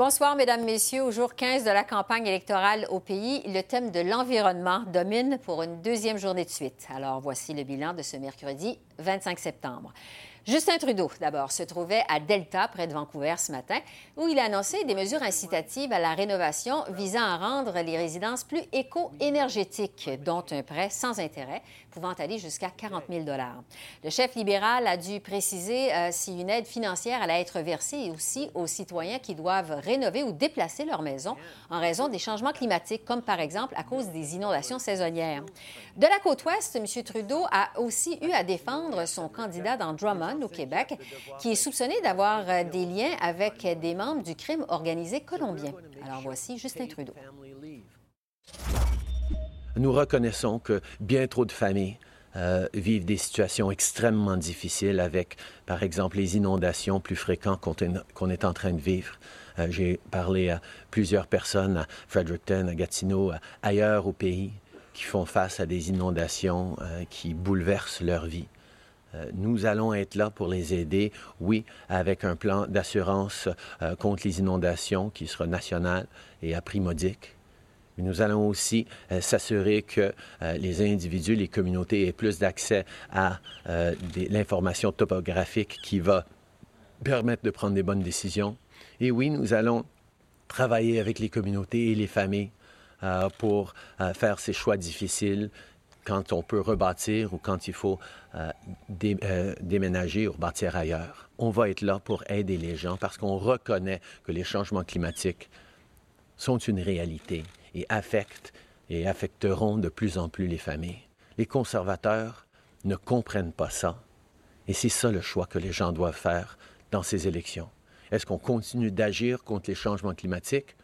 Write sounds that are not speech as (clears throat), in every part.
Bonsoir, Mesdames, Messieurs. Au jour 15 de la campagne électorale au pays, le thème de l'environnement domine pour une deuxième journée de suite. Alors, voici le bilan de ce mercredi 25 septembre. Justin Trudeau, d'abord, se trouvait à Delta, près de Vancouver, ce matin, où il a annoncé des mesures incitatives à la rénovation visant à rendre les résidences plus éco-énergétiques, dont un prêt sans intérêt pouvant aller jusqu'à 40 000 Le chef libéral a dû préciser euh, si une aide financière allait être versée aussi aux citoyens qui doivent rénover ou déplacer leur maison en raison des changements climatiques, comme par exemple à cause des inondations saisonnières. De la côte ouest, M. Trudeau a aussi eu à défendre son candidat dans Drummond, au Québec, qui est soupçonné d'avoir euh, des liens avec des membres du crime organisé colombien. Alors voici Justin Trudeau. Nous reconnaissons que bien trop de familles euh, vivent des situations extrêmement difficiles avec, par exemple, les inondations plus fréquentes qu'on est en train de vivre. Euh, j'ai parlé à plusieurs personnes à Fredericton, à Gatineau, ailleurs au pays, qui font face à des inondations qui bouleversent leur vie. Nous allons être là pour les aider, oui, avec un plan d'assurance contre les inondations qui sera national et à prix modique nous allons aussi euh, s'assurer que euh, les individus, les communautés aient plus d'accès à euh, l'information topographique qui va permettre de prendre des bonnes décisions. Et oui, nous allons travailler avec les communautés et les familles pour faire ces choix difficiles quand on peut rebâtir ou quand il faut déménager ou rebâtir ailleurs. On va être là pour aider les gens parce qu'on reconnaît que les changements climatiques sont une réalité et affectent et affecteront de plus en plus les familles. Les conservateurs ne comprennent pas ça. Et c'est ça le choix que les gens doivent faire dans ces élections. Est-ce qu'on continue d'agir contre les changements climatiques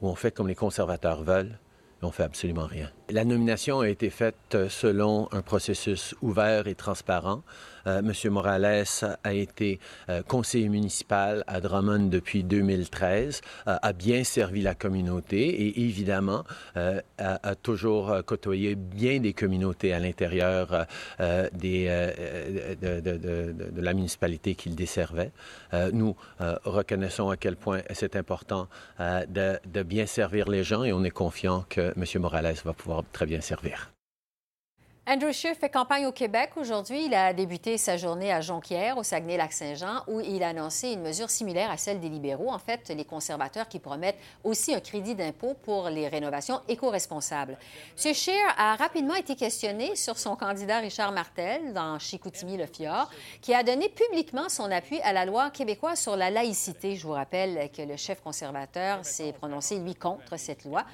ou on fait comme les conservateurs veulent et on fait absolument rien? La nomination a été faite selon un processus ouvert et transparent. Euh, M. Morales a été euh, conseiller municipal à Drummond depuis 2013, euh, a bien servi la communauté et évidemment a, toujours côtoyé bien des communautés à l'intérieur de, la municipalité qu'il desservait. nous reconnaissons à quel point c'est important de, de bien servir les gens et on est confiant que M. Morales va pouvoir très bien servir. Andrew Scheer fait campagne au Québec aujourd'hui. Il a débuté sa journée à Jonquière, au Saguenay-Lac-Saint-Jean, où il a annoncé une mesure similaire à celle des libéraux. En fait, les conservateurs qui promettent aussi un crédit d'impôt pour les rénovations éco-responsables. M. Scheer a rapidement été questionné sur son candidat Richard Martel dans Chicoutimi-le-Fjord, qui a donné publiquement son appui à la loi québécoise sur la laïcité. Je vous rappelle que le chef conservateur s'est prononcé, lui, contre cette loi.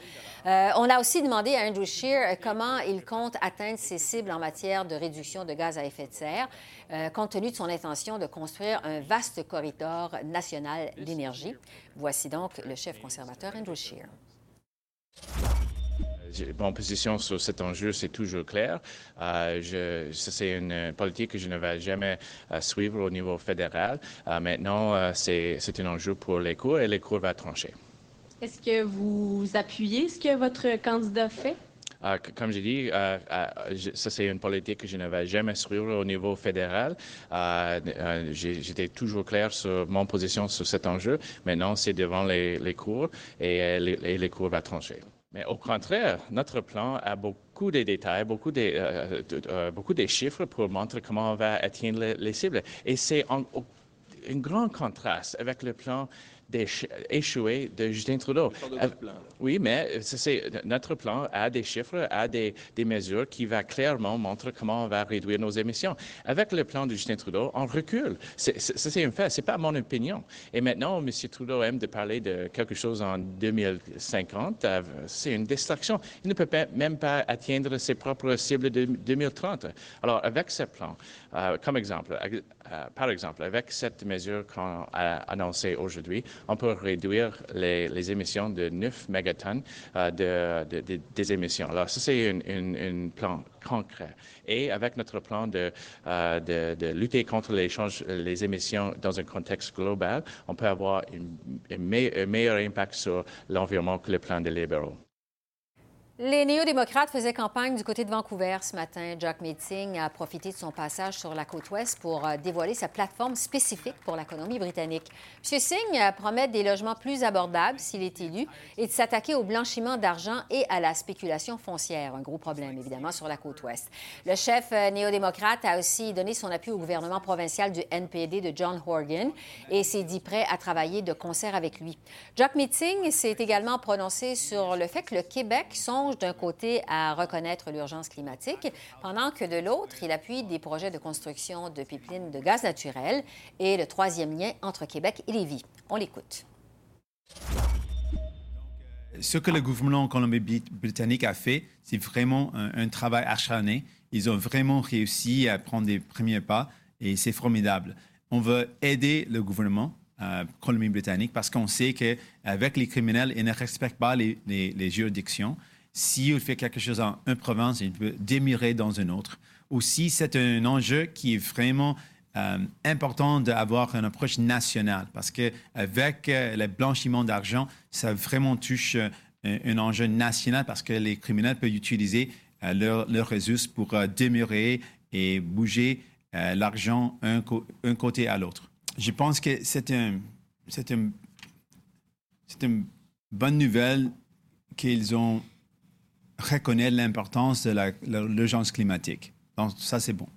Euh, on a aussi demandé à Andrew Scheer comment il compte atteindre ses en matière de réduction de gaz à effet de serre, euh, compte tenu de son intention de construire un vaste corridor national d'énergie. Voici donc le chef conservateur Andrew Scheer. Mon position sur cet enjeu, c'est toujours clair. Euh, c'est une politique que je ne vais jamais euh, suivre au niveau fédéral. maintenant, c'est un enjeu pour les cours et les cours vont trancher. Est-ce que vous appuyez ce que votre candidat fait? Euh, comme j'ai dit, euh, euh, ça c'est une politique que je ne vais jamais suivre au niveau fédéral. J'étais toujours clair sur mon position sur cet enjeu. Maintenant, c'est devant les, cours et les, cours vont trancher. Mais au contraire, notre plan a beaucoup de détails, beaucoup de, beaucoup de chiffres pour montrer comment on va atteindre les cibles. Et c'est un grand contraste avec le plan échoué de Justin Trudeau. Euh, oui, mais notre plan a des chiffres, a des, mesures qui va clairement montrer comment on va réduire nos émissions. Avec le plan de Justin Trudeau, on recule. C'est un fait, c'est pas mon opinion. Et maintenant, M. Trudeau aime de parler de quelque chose en 2050. Euh, c'est une distraction. Il ne peut même pas atteindre ses propres cibles de 2030. Alors, avec ce plan, euh, comme exemple, euh, par exemple, avec cette mesure qu'on a annoncée aujourd'hui, on peut réduire les, émissions de 9 mégatonnes de, des émissions. Alors, ça, c'est un plan concret. Et avec notre plan de, de, lutter contre les, les émissions dans un contexte global, on peut avoir un meilleur impact sur l'environnement que le plan des libéraux. Les néo-démocrates faisaient campagne du côté de Vancouver ce matin. Jack Meeting a profité de son passage sur la côte ouest pour euh, dévoiler sa plateforme spécifique pour l'économie britannique. M. Singh euh, promet des logements plus abordables s'il est élu et de s'attaquer au blanchiment d'argent et à la spéculation foncière, un gros problème évidemment sur la côte ouest. Le chef euh, néo-démocrate a aussi donné son appui au gouvernement provincial du NPD de John Horgan et s'est dit prêt à travailler de concert avec lui. Jack Meeting s'est également prononcé sur le fait que le Québec d'un côté à reconnaître l'urgence climatique, pendant que de l'autre, il appuie des projets de construction de pipelines de gaz naturel et le troisième lien entre Québec et Lévis. On l'écoute. Ce que le gouvernement colombie-britannique a fait, c'est vraiment un, travail acharné. Ils ont vraiment réussi à prendre des premiers pas et c'est formidable. On veut aider le gouvernement euh, colombie-britannique parce qu'on sait qu'avec les criminels, ils ne respectent pas les juridictions. S'il fait quelque chose en une province, il peut démirer dans une autre. Aussi, c'est un enjeu qui est vraiment euh, important d'avoir une approche nationale parce qu'avec euh, le blanchiment d'argent, ça vraiment touche euh, un enjeu national parce que les criminels peuvent utiliser leurs leur ressources pour démirer et bouger l'argent un, côté à l'autre. Je pense que c'est un, un, une bonne nouvelle qu'ils ont reconnaître l'importance de l'urgence climatique. Donc, ça, c'est bon.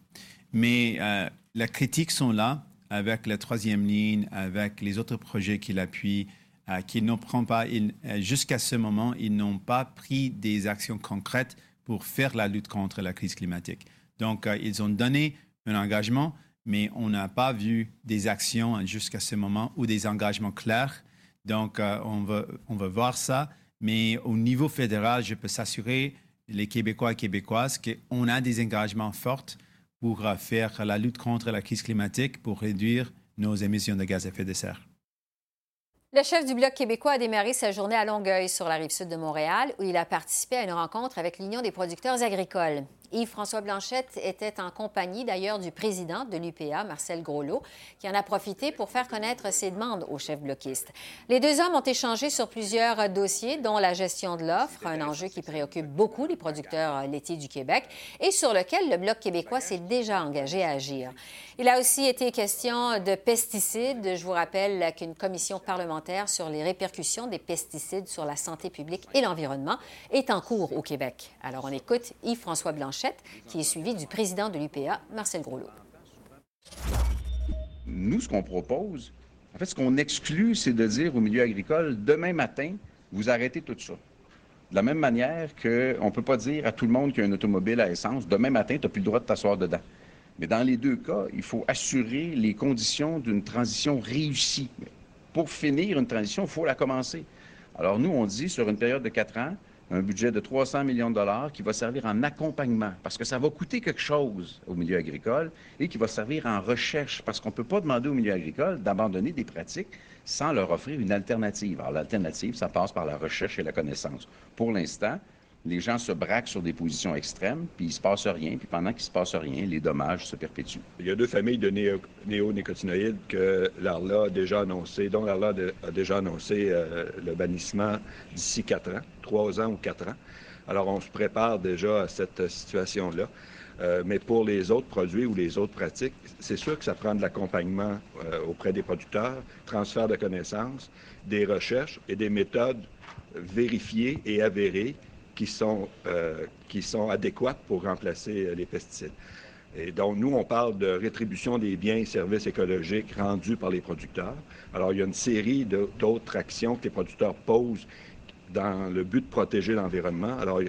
Mais euh, les critiques sont là avec la troisième ligne, avec les autres projets qu'il appuie, euh, qu'ils ne prend pas, euh, jusqu'à ce moment, ils n'ont pas pris des actions concrètes pour faire la lutte contre la crise climatique. Donc, euh, ils ont donné un engagement, mais on n'a pas vu des actions jusqu'à ce moment ou des engagements clairs. Donc, on, veut, on veut voir ça. Mais au niveau fédéral, je peux s'assurer, les Québécois et Québécoises, qu'on a des engagements forts pour faire la lutte contre la crise climatique, pour réduire nos émissions de gaz à effet de serre. Le chef du Bloc québécois a démarré sa journée à Longueuil, sur la rive sud de Montréal, où il a participé à une rencontre avec l'Union des producteurs agricoles. Yves-François Blanchette était en compagnie d'ailleurs du président de l'UPA, Marcel Groslot, qui en a profité pour faire connaître ses demandes au chef bloquiste. Les deux hommes ont échangé sur plusieurs dossiers, dont la gestion de l'offre, un enjeu qui préoccupe beaucoup les producteurs laitiers du Québec et sur lequel le Bloc québécois s'est déjà engagé à agir. Il a aussi été question de pesticides. Je vous rappelle qu'une commission parlementaire sur les répercussions des pesticides sur la santé publique et l'environnement est en cours au Québec. Alors on écoute Yves-François Blanchette qui est suivi du président de l'UPA, Marcel Groslot. Nous, ce qu'on propose, en fait, ce qu'on exclut, c'est de dire au milieu agricole, demain matin, vous arrêtez tout ça. De la même manière qu'on ne peut pas dire à tout le monde qui a un automobile à essence, demain matin, tu n'as plus le droit de t'asseoir dedans. Mais dans les deux cas, il faut assurer les conditions d'une transition réussie. Pour finir une transition, il faut la commencer. Alors nous, on dit, sur une période de quatre ans, un budget de 300 millions de dollars qui va servir en accompagnement, parce que ça va coûter quelque chose au milieu agricole, et qui va servir en recherche, parce qu'on ne peut pas demander au milieu agricole d'abandonner des pratiques sans leur offrir une alternative. Alors l'alternative, ça passe par la recherche et la connaissance. Pour l'instant, les gens se braquent sur des positions extrêmes, puis il se passe rien, puis pendant qu'il se passe rien, les dommages se perpétuent. Il y a deux familles de néonicotinoïdes que l'ARLA a déjà annoncé, dont l'ARLA a déjà annoncé euh, le bannissement d'ici quatre ans, trois ans ou quatre ans. Alors, on se prépare déjà à cette situation-là. Euh, mais pour les autres produits ou les autres pratiques, c'est sûr que ça prend de l'accompagnement euh, auprès des producteurs, transfert de connaissances, des recherches et des méthodes vérifiées et avérées qui sont, euh, qui sont adéquates pour remplacer euh, les pesticides. Et donc, nous, on parle de rétribution des biens et services écologiques rendus par les producteurs. Alors, il y a une série d'autres actions que les producteurs posent dans le but de protéger l'environnement. Alors,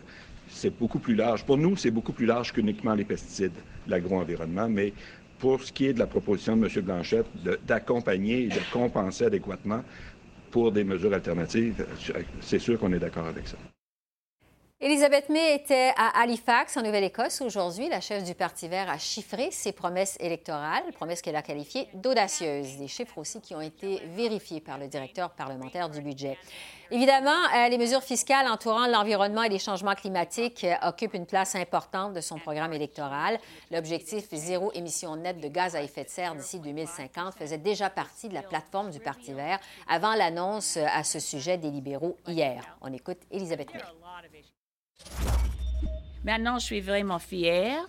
c'est beaucoup plus large. Pour nous, c'est beaucoup plus large qu'uniquement les pesticides, l'agro-environnement, mais pour ce qui est de la proposition de M. Blanchette, d'accompagner et de compenser adéquatement pour des mesures alternatives, c'est sûr qu'on est d'accord avec ça. Elisabeth May était à Halifax, en Nouvelle-Écosse, aujourd'hui. La chef du Parti vert a chiffré ses promesses électorales, promesses qu'elle a qualifiées d'audacieuses. Des chiffres aussi qui ont été vérifiés par le directeur parlementaire du budget. Évidemment, euh, les mesures fiscales entourant l'environnement et les changements climatiques euh, occupent une place importante de son programme électoral. L'objectif zéro émission nette de gaz à effet de serre d'ici 2050 faisait déjà partie de la plateforme du Parti vert avant l'annonce euh, à ce sujet des libéraux hier. On écoute Elisabeth May. Maintenant, je suis vraiment fière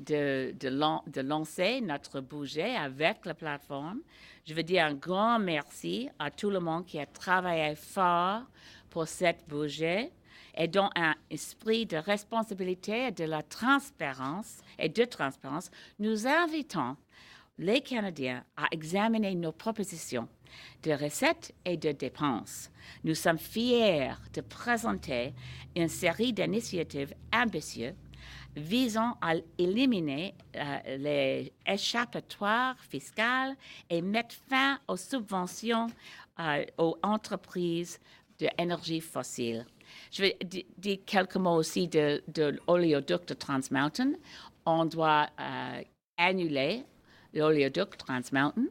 de, de, lancer notre budget avec la plateforme. Je veux dire un grand merci à tout le monde qui a travaillé fort pour cette budget et dans un esprit de responsabilité et de la transparence et de transparence, nous invitons les Canadiens à examiner nos propositions de recettes et de dépenses. Nous sommes fiers de présenter une série d'initiatives ambitieuses visant à éliminer euh, les échappatoires fiscales et mettre fin aux subventions euh, aux entreprises d'énergie fossile. Je vais dire quelques mots aussi de, de l'oléoduc de Trans Mountain. On doit euh, annuler l'oléoduc Trans Mountain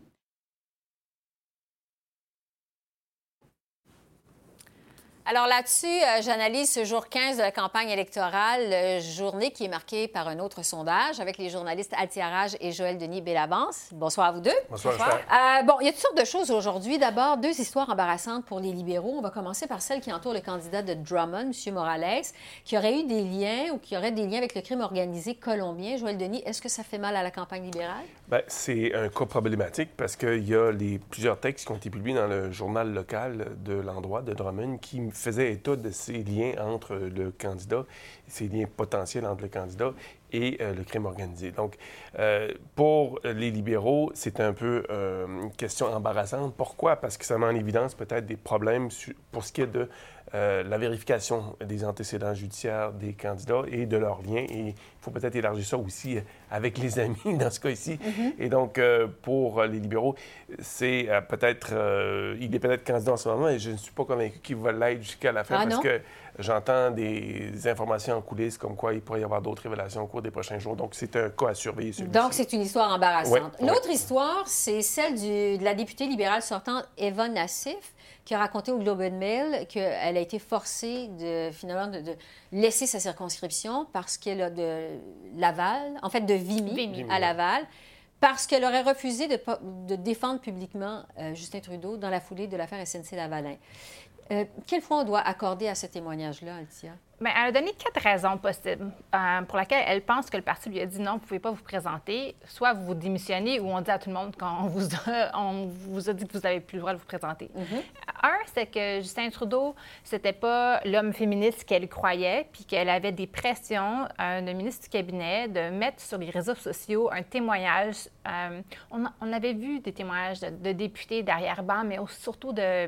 Alors là-dessus, euh, j'analyse ce jour 15 de la campagne électorale, euh, journée qui est marquée par un autre sondage avec les journalistes Altiarage et Joël Denis Bellavance. Bonsoir à vous deux. Bonsoir. Euh, bon, il y a toutes sortes de choses aujourd'hui. D'abord, deux histoires embarrassantes pour les libéraux. On va commencer par celle qui entoure le candidat de Drummond, M. Morales, qui aurait eu des liens ou qui aurait des liens avec le crime organisé colombien. Joël Denis, est-ce que ça fait mal à la campagne libérale? Bien, c'est un cas problématique parce qu'il y a les, plusieurs textes qui ont été publiés dans le journal local de l'endroit de Drummond qui faisait état de ces liens entre le candidat, ces liens potentiels entre le candidat et euh, le crime organisé. Donc, euh, pour les libéraux, c'est un peu euh, une question embarrassante. Pourquoi? Parce que ça met en évidence peut-être des problèmes pour ce qui est de la vérification des antécédents judiciaires des candidats et de leurs liens. Et il faut peut-être élargir ça aussi avec les (laughs) amis dans ce cas-ci. Mm-hmm. Et donc, pour les libéraux, c'est peut-être... il est peut-être candidat en ce moment et je ne suis pas convaincu qu'il va l'être jusqu'à la fin ah, parce que j'entends des informations en coulisses comme quoi il pourrait y avoir d'autres révélations au cours des prochains jours. Donc, c'est un cas à surveiller. Donc, c'est une histoire embarrassante. L'autre histoire, c'est celle de la députée libérale sortante Eva Nassif, qui a raconté au Globe and Mail qu'elle a été forcée de, finalement, de, laisser sa circonscription parce qu'elle a de Laval, en fait, de Vimy, à Laval parce qu'elle aurait refusé de, de défendre publiquement euh, Justin Trudeau dans la foulée de l'affaire SNC-Lavalin. Euh, quel on doit accorder à ce témoignage-là, Altia? Bien, elle a donné quatre raisons possibles euh, pour lesquelles elle pense que le parti lui a dit non, vous ne pouvez pas vous présenter. Soit vous démissionnez ou on dit à tout le monde qu'on vous a, on vous a dit que vous n'avez plus le droit de vous présenter. Mm-hmm. Un, c'est que Justin Trudeau, c'était pas l'homme féministe qu'elle croyait, puis qu'elle avait des pressions euh, de ministre du cabinet de mettre sur les réseaux sociaux un témoignage. Euh, on, avait vu des témoignages de, députés derrière-ban, mais surtout de,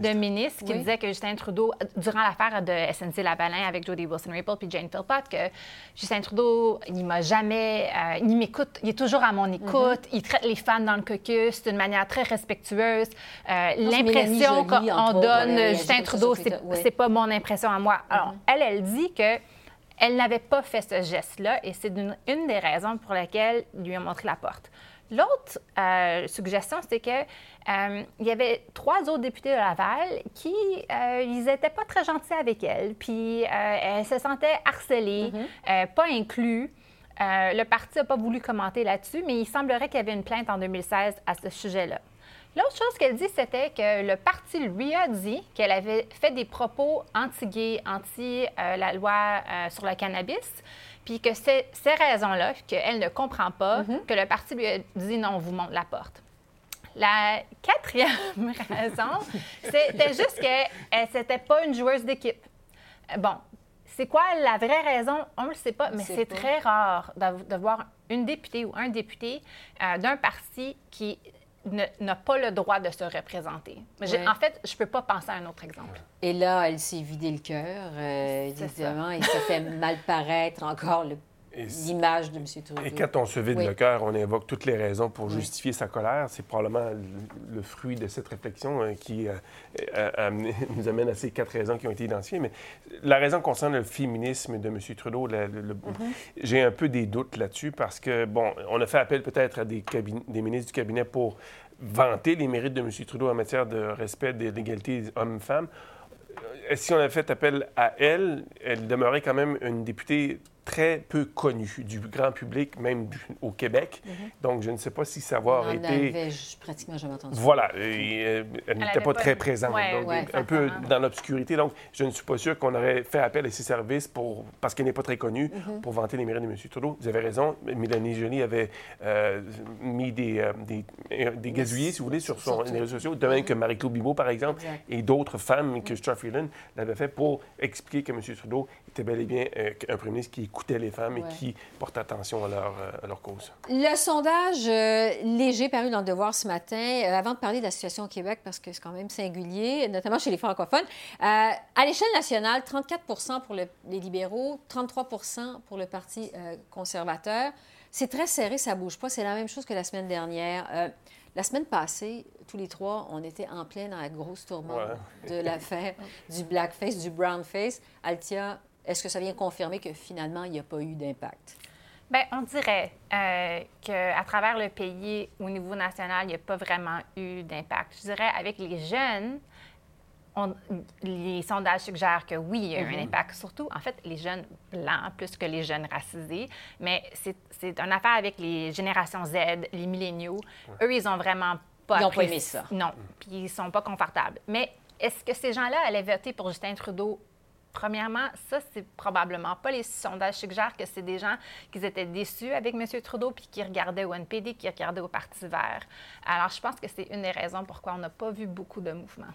de ministres qui disaient que Justin Trudeau, durant l'affaire de SNC-Lavalin, avec Jody Wilson-Raybould puis Jane Philpott que Justin Trudeau, il m'a jamais... Euh, il m'écoute, il est toujours à mon écoute, mm-hmm. il traite les fans dans le caucus d'une manière très respectueuse. Euh, l'impression qu'on donne Justin Trudeau, c'est pas mon impression à moi. Alors, mm-hmm. elle, elle dit que elle n'avait pas fait ce geste-là et c'est une, une, des raisons pour lesquelles il lui a montré la porte. L'autre euh, suggestion, c'est que euh, il y avait trois autres députés de Laval qui, euh, ils n'étaient pas très gentils avec elle, puis elle se sentait harcelée, mm-hmm. pas inclus. le parti n'a pas voulu commenter là-dessus, mais il semblerait qu'il y avait une plainte en 2016 à ce sujet-là. L'autre chose qu'elle dit, c'était que le parti lui a dit qu'elle avait fait des propos anti-gays, anti, la loi sur le cannabis, puis que c'est ces raisons-là qu'elle ne comprend pas, mm-hmm. que le parti lui a dit non, on vous montre la porte. La quatrième (laughs) raison, c'était juste qu'elle n'était pas une joueuse d'équipe. Bon, c'est quoi la vraie raison? On ne le sait pas, mais c'est très rare de, voir une députée ou un député euh, d'un parti qui n'a pas le droit de se représenter. En fait, je ne peux pas penser à un autre exemple. Et là, elle s'est vidé le cœur, euh, évidemment, et ça fait mal paraître encore le l'image de M. Trudeau. Et quand on se vide Oui. le cœur, on évoque toutes les raisons pour Oui. justifier sa colère. C'est probablement le, fruit de cette réflexion euh, qui euh, a- a amené- nous amène à ces quatre raisons qui ont été identifiées. Mais la raison concerne le féminisme de M. Trudeau. le- Mm-hmm. J'ai un peu des doutes là-dessus parce que, bon, on a fait appel peut-être à des, cabine- des ministres du cabinet pour vanter les mérites de M. Trudeau en matière de respect de l'égalité hommes-femmes. Euh, Si on avait fait appel à elle, elle demeurait quand même une députée très peu connue du grand public, même du- au Québec. Donc, je ne sais pas si savoir On en été... avait j- pratiquement jamais entendu. Voilà, et, euh, elle n'était pas pas très présente, Ouais, donc ouais, un peu dans l'obscurité. Donc, je ne suis pas sûr qu'on aurait fait appel à ses services pour, parce qu'elle n'est pas très connue Mm-hmm. pour vanter les mérites de M. Trudeau. Vous avez raison, Mélanie Joly avait euh, mis des, euh, des, des gazouillers, si vous voulez, sur son, les réseaux sociaux, de même que Marie-Claude Bibeau, par exemple, Exact. et d'autres femmes que Stuart Freeland l'avaient fait pour expliquer que M. Trudeau était bel et bien un premier ministre qui écoutait les femmes Ouais. et qui portait attention à leur, euh, à leur cause. Le sondage euh, léger paru dans le Devoir ce matin, euh, avant de parler de la situation au Québec, parce que c'est quand même singulier, notamment chez les francophones, euh, à l'échelle nationale, 34 pour le- les libéraux, 33% pour le Parti conservateur. C'est très serré, ça bouge pas. C'est la même chose que la semaine dernière. La semaine passée, tous les trois, on était en plein dans la grosse tourmente de l'affaire (laughs) du blackface, du brownface. Altia, est-ce que ça vient confirmer que finalement, il n'y a pas eu d'impact? Bien, on dirait euh, qu'à travers le pays, au niveau national, il n'y a pas vraiment eu d'impact. Je dirais, avec les jeunes, on- les sondages suggèrent que oui, il y a eu un impact. Surtout, en fait, les jeunes blancs plus que les jeunes racisés. Mais c'est une affaire avec les générations Z, les milléniaux. Eux, ils ont vraiment pas Ils ont pas aimé ça. Non, puis ils sont pas confortables. Mais est-ce que ces gens-là allaient voter pour Justin Trudeau Premièrement, ça, c'est probablement pas. Les sondages suggèrent que c'est des gens qui étaient déçus avec M. Trudeau puis qui regardaient au NPD, qui regardaient au Parti vert. Alors, je pense que c'est une des raisons pourquoi on n'a pas vu beaucoup de mouvements.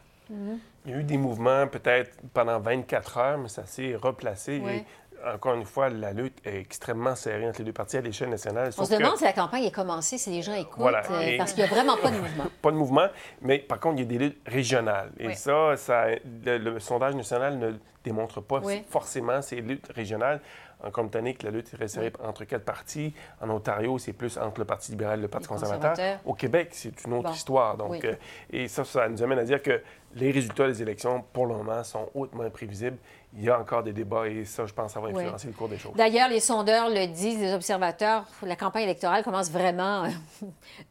Il y a eu des mouvements peut-être pendant 24 heures, mais ça s'est replacé. Ouais. Et encore une fois, la lutte est extrêmement serrée entre les deux partis à l'échelle nationale. On se demande que- si la campagne est commencée, si les gens écoutent, Voilà. euh, Et- parce qu'il n'y a vraiment pas de mouvement. (laughs) Pas de mouvement, mais par contre, il y a des luttes régionales. Et ça, ça le, le sondage national ne démontre pas forcément ces luttes régionales. En Colombie-Britannique, la lutte est resserrée entre quatre partis. En Ontario, c'est plus entre le Parti libéral et le Parti conservateur. Au Québec, c'est une autre Bon. histoire. Donc, Oui. euh, et ça, ça nous amène à dire que les résultats des élections, pour le moment, sont hautement imprévisibles. Il y a encore des débats et ça, je pense, ça va Oui. influencer le cours des choses. D'ailleurs, les sondeurs le disent, les observateurs, la campagne électorale commence vraiment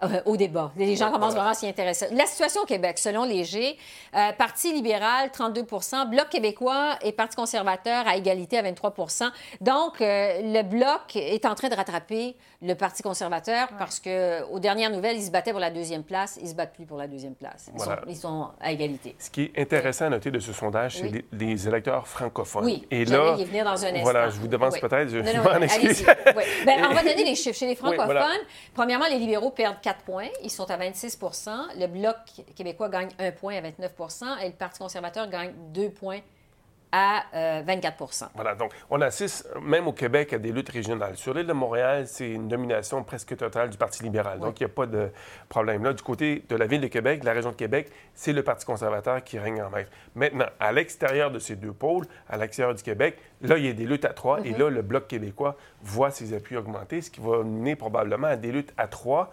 euh, (laughs) au débat. Les gens commencent vraiment à s'y intéresser. La situation au Québec, selon Léger, euh, Parti libéral, 32% Bloc québécois et Parti conservateur à égalité à 23% Donc, euh, le Bloc est en train de rattraper le Parti conservateur parce que, aux dernières nouvelles, ils se battaient pour la deuxième place. Ils se battent plus pour la deuxième place. Ils, Voilà. sont, ils sont à égalité. Ce qui est intéressant à noter de ce sondage, c'est Oui. les, les électeurs francophones. Oui, et là, y venir dans un Voilà, je vous devance Oui. peut-être, je Non, non, m'en excuse. Oui. Ben, on va donner les chiffres. Chez les francophones, voilà. premièrement, les libéraux perdent 4 points. Ils sont à 26% Le Bloc québécois gagne 1 point à 29% et le Parti conservateur gagne 2 points à euh, 24 Voilà, donc on assiste même au Québec à des luttes régionales. Sur l'île de Montréal, c'est une domination presque totale du Parti libéral. Donc il n'y a pas de problème là. Du côté de la ville de Québec, de la région de Québec, c'est le Parti conservateur qui règne en maître. Maintenant, à l'extérieur de ces deux pôles, à l'extérieur du Québec, là, il y a des luttes à trois. Et là, le Bloc québécois voit ses appuis augmenter, ce qui va mener probablement à des luttes à trois.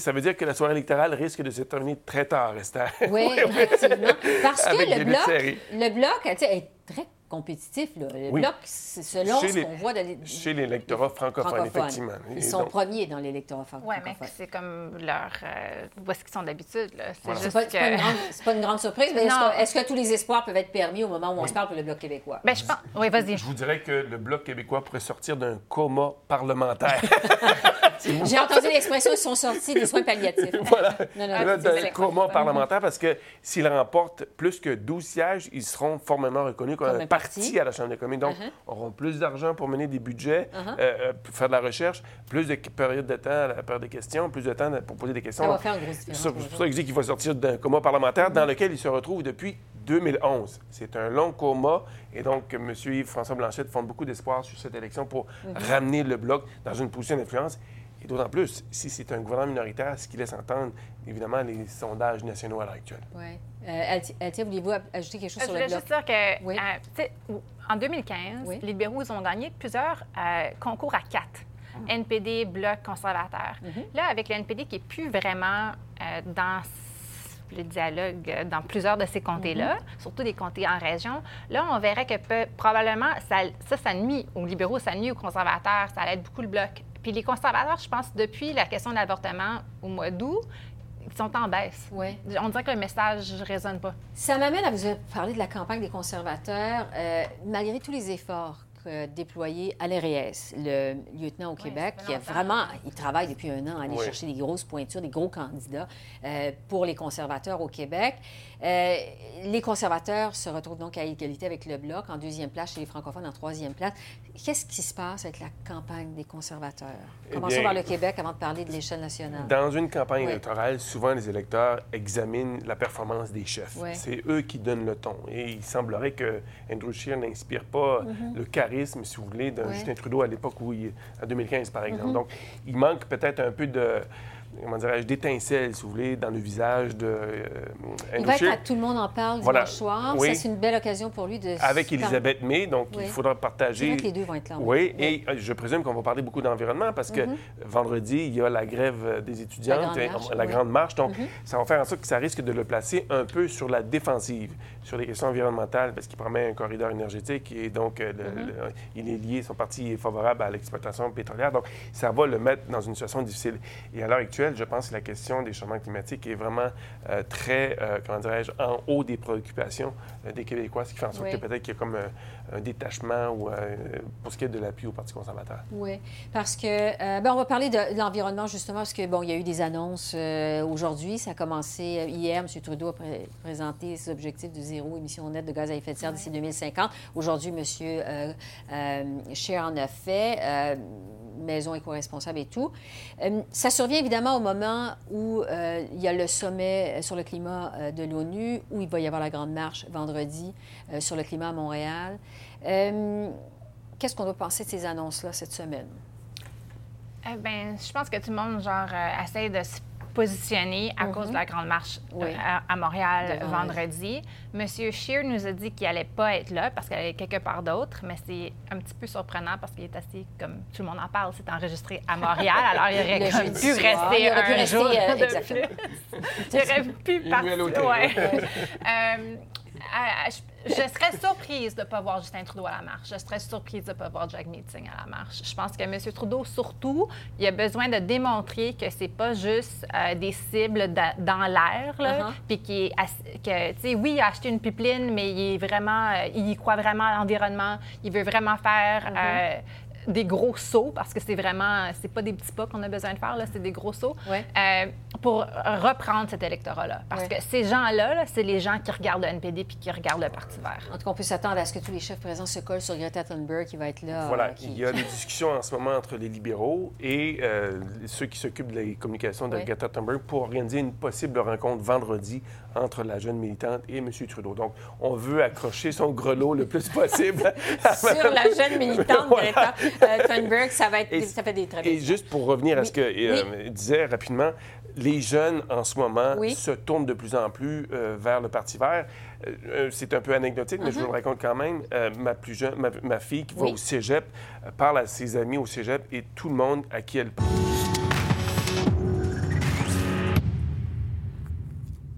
Ça veut dire que la soirée électorale risque de se terminer très tard, Esther. Oui, (laughs) effectivement. Parce que le bloc, le bloc tu sais, est très compétitif. là. Le Oui. bloc, c'est selon Chez ce les- qu'on voit de l'é- Chez l'électorat francophone, francophone. effectivement. Ils Et sont donc- premiers dans l'électorat fran- Oui, francophone. mais c'est comme leur. Euh, où est-ce qu'ils sont d'habitude, là? C'est juste pas, c'est pas que. une grande, c'est pas une grande surprise, mais est-ce Non. que, est-ce que tous les espoirs peuvent être permis au moment où on se parle pour le Bloc québécois? Ben, je pense. Oui, vas-y. Je vous dirais que le Bloc québécois pourrait sortir d'un coma parlementaire. (laughs) J'ai entendu l'expression, ils sont sortis des soins palliatifs. (laughs) voilà. Non, non, Là, coma parlementaire parce que s'ils remportent plus que 12 sièges, ils seront formellement reconnus comme, Comme un parti. parti. à la Chambre des communes. Donc, Uh-huh. auront plus d'argent pour mener des budgets, euh, pour faire de la recherche, plus de période de temps à la période des questions, plus de temps pour poser des questions. Ça va faire une grosse différence. C'est pour ça que je dis qu'il va sortir d'un coma parlementaire dans lequel il se retrouve depuis 2011. C'est un long coma et donc M. Yves-François Blanchet fonde beaucoup d'espoir sur cette élection pour ramener le Bloc dans une position d'influence. Et d'autant plus, si c'est un gouvernement minoritaire, ce qui laisse entendre, évidemment, les sondages nationaux à l'heure actuelle. Oui. Euh, Alti- Altia, voulez-vous aj- ajouter quelque chose Je sur le voulais Bloc? juste dire que, Oui. euh, tu sais, en 2015, les libéraux ils ont gagné plusieurs euh, concours à quatre. Ah. NPD, Bloc, conservateur. Mhm. Là, avec le NPD qui n'est plus vraiment euh, dans le dialogue euh, dans plusieurs de ces comtés-là, Mhm. surtout des comtés en région, là, on verrait que peut- probablement, ça, ça, ça nuit aux libéraux, ça nuit aux conservateurs, ça aide beaucoup le Bloc. Puis les conservateurs, je pense, depuis la question de l'avortement au mois d'août, ils sont en baisse. Ouais. On dirait que le message ne résonne pas. Ça m'amène à vous parler de la campagne des conservateurs. Euh, malgré tous les efforts que déployés Alain Reyes, le lieutenant au Québec, qui a vraiment, il travaille depuis un an à aller Oui. chercher des grosses pointures, des gros candidats euh, pour les conservateurs au Québec. Euh, les conservateurs se retrouvent donc à égalité avec le Bloc, en deuxième place chez les francophones, en troisième place. Qu'est-ce qui se passe avec la campagne des conservateurs? Eh Commençons bien, par le Québec avant de parler de l'échelle nationale. Dans une campagne Oui. électorale, souvent les électeurs examinent la performance des chefs. Oui. C'est eux qui donnent le ton. Et il semblerait que Andrew Scheer n'inspire pas le charisme, si vous voulez, d'un Mhm. Oui. Justin Trudeau à l'époque où il, en 2015, par exemple. Mhm. Donc, il manque peut-être un peu de comment dirais-je, d'étincelles, si vous voulez, dans le visage de euh, Il va être à Tout le monde en parle Voilà. dimanche soir. Oui. Ça, c'est une belle occasion pour lui de... Avec Elisabeth May, donc Oui. il faudra partager. que les deux vont être là. Oui, et euh, je présume qu'on va parler beaucoup d'environnement parce que Mhm. vendredi, il y a la grève euh, des étudiantes, grande et- marche, la grande marche. Donc, Mhm. ça va faire en sorte que ça risque de le placer un peu sur la défensive, sur les questions environnementales, parce qu'il promet un corridor énergétique et donc euh, Mhm. le- il est lié, son parti est favorable à l'exploitation pétrolière. Donc, ça va le mettre dans une situation difficile. Et à l'heure actuelle, je pense que la question des changements climatiques est vraiment euh, très, euh, comment dirais-je, en haut des préoccupations euh, des Québécois, ce qui fait en sorte Oui. que peut-être qu'il y a comme un, un détachement ou, euh, pour ce qui est de l'appui au Parti conservateur. Oui, parce que, euh, ben, on va parler de l'environnement justement, parce que, bon, il y a eu des annonces euh, aujourd'hui. Ça a commencé hier. M. Trudeau a pré- présenté ses objectifs de zéro émission nette de gaz à effet de serre d'ici 2050. Aujourd'hui, M. Euh, euh, Scheer en a fait. Euh, maison éco-responsable et tout. Euh, ça survient évidemment au moment où euh, il y a le sommet sur le climat euh, de l'ONU, où il va y avoir la grande marche vendredi euh, sur le climat à Montréal. Euh, Qu'est-ce qu'on doit penser de ces annonces-là cette semaine? Eh ben, je pense que tout le monde, genre, euh, essaie de se positionner à Mhm. cause de la grande marche euh, Oui. à, à Montréal De vendredi. Monsieur Scheer nous a dit qu'il allait pas être là parce qu'il allait quelque part d'autre, mais c'est un petit peu surprenant parce qu'il est assis, comme tout le monde en parle, c'est enregistré à Montréal, (laughs) alors il aurait pu soir, rester il aurait pu un rester, jour euh, de exactement. plus. il aurait pu partir. ouais. (laughs) Euh, je, je serais surprise de ne pas voir Justin Trudeau à la marche. Je serais surprise de ne pas voir Jack Meeting à la marche. Je pense que M. Trudeau, surtout, il a besoin de démontrer que c'est pas juste euh, des cibles da- dans l'air, Uh-huh. puis ass- que, tu sais, oui, il a acheté une pipeline, mais il est vraiment, euh, il y croit vraiment à l'environnement. Il veut vraiment faire Uh-huh. euh, des gros sauts, parce que c'est vraiment, c'est pas des petits pas qu'on a besoin de faire, là, c'est des gros sauts, Ouais. euh, pour reprendre cet électorat-là. Parce Ouais. que ces gens-là, là, c'est les gens qui regardent le NPD puis qui regardent le Parti vert. En tout cas, on peut s'attendre à ce que tous les chefs présents se collent sur Greta Thunberg qui va être là. Voilà, euh, qui- il y a des discussions en ce moment entre les libéraux et euh, ceux qui s'occupent de la communication de. Greta Thunberg pour organiser une possible rencontre vendredi entre la jeune militante et M. Trudeau. Donc, on veut accrocher son grelot le plus possible. (laughs) Sur la jeune militante. Greta (laughs) euh, Thunberg, ça, va être, Et- ça fait des très Et juste pour revenir à Oui. ce que euh, disait rapidement, les jeunes en ce moment Oui. se tournent de plus en plus euh, vers le Parti vert. Euh, c'est un peu anecdotique, mais je vous le raconte quand même. Euh, ma plus jeune, ma, ma fille qui va au cégep parle à ses amis au cégep et tout le monde à qui elle parle.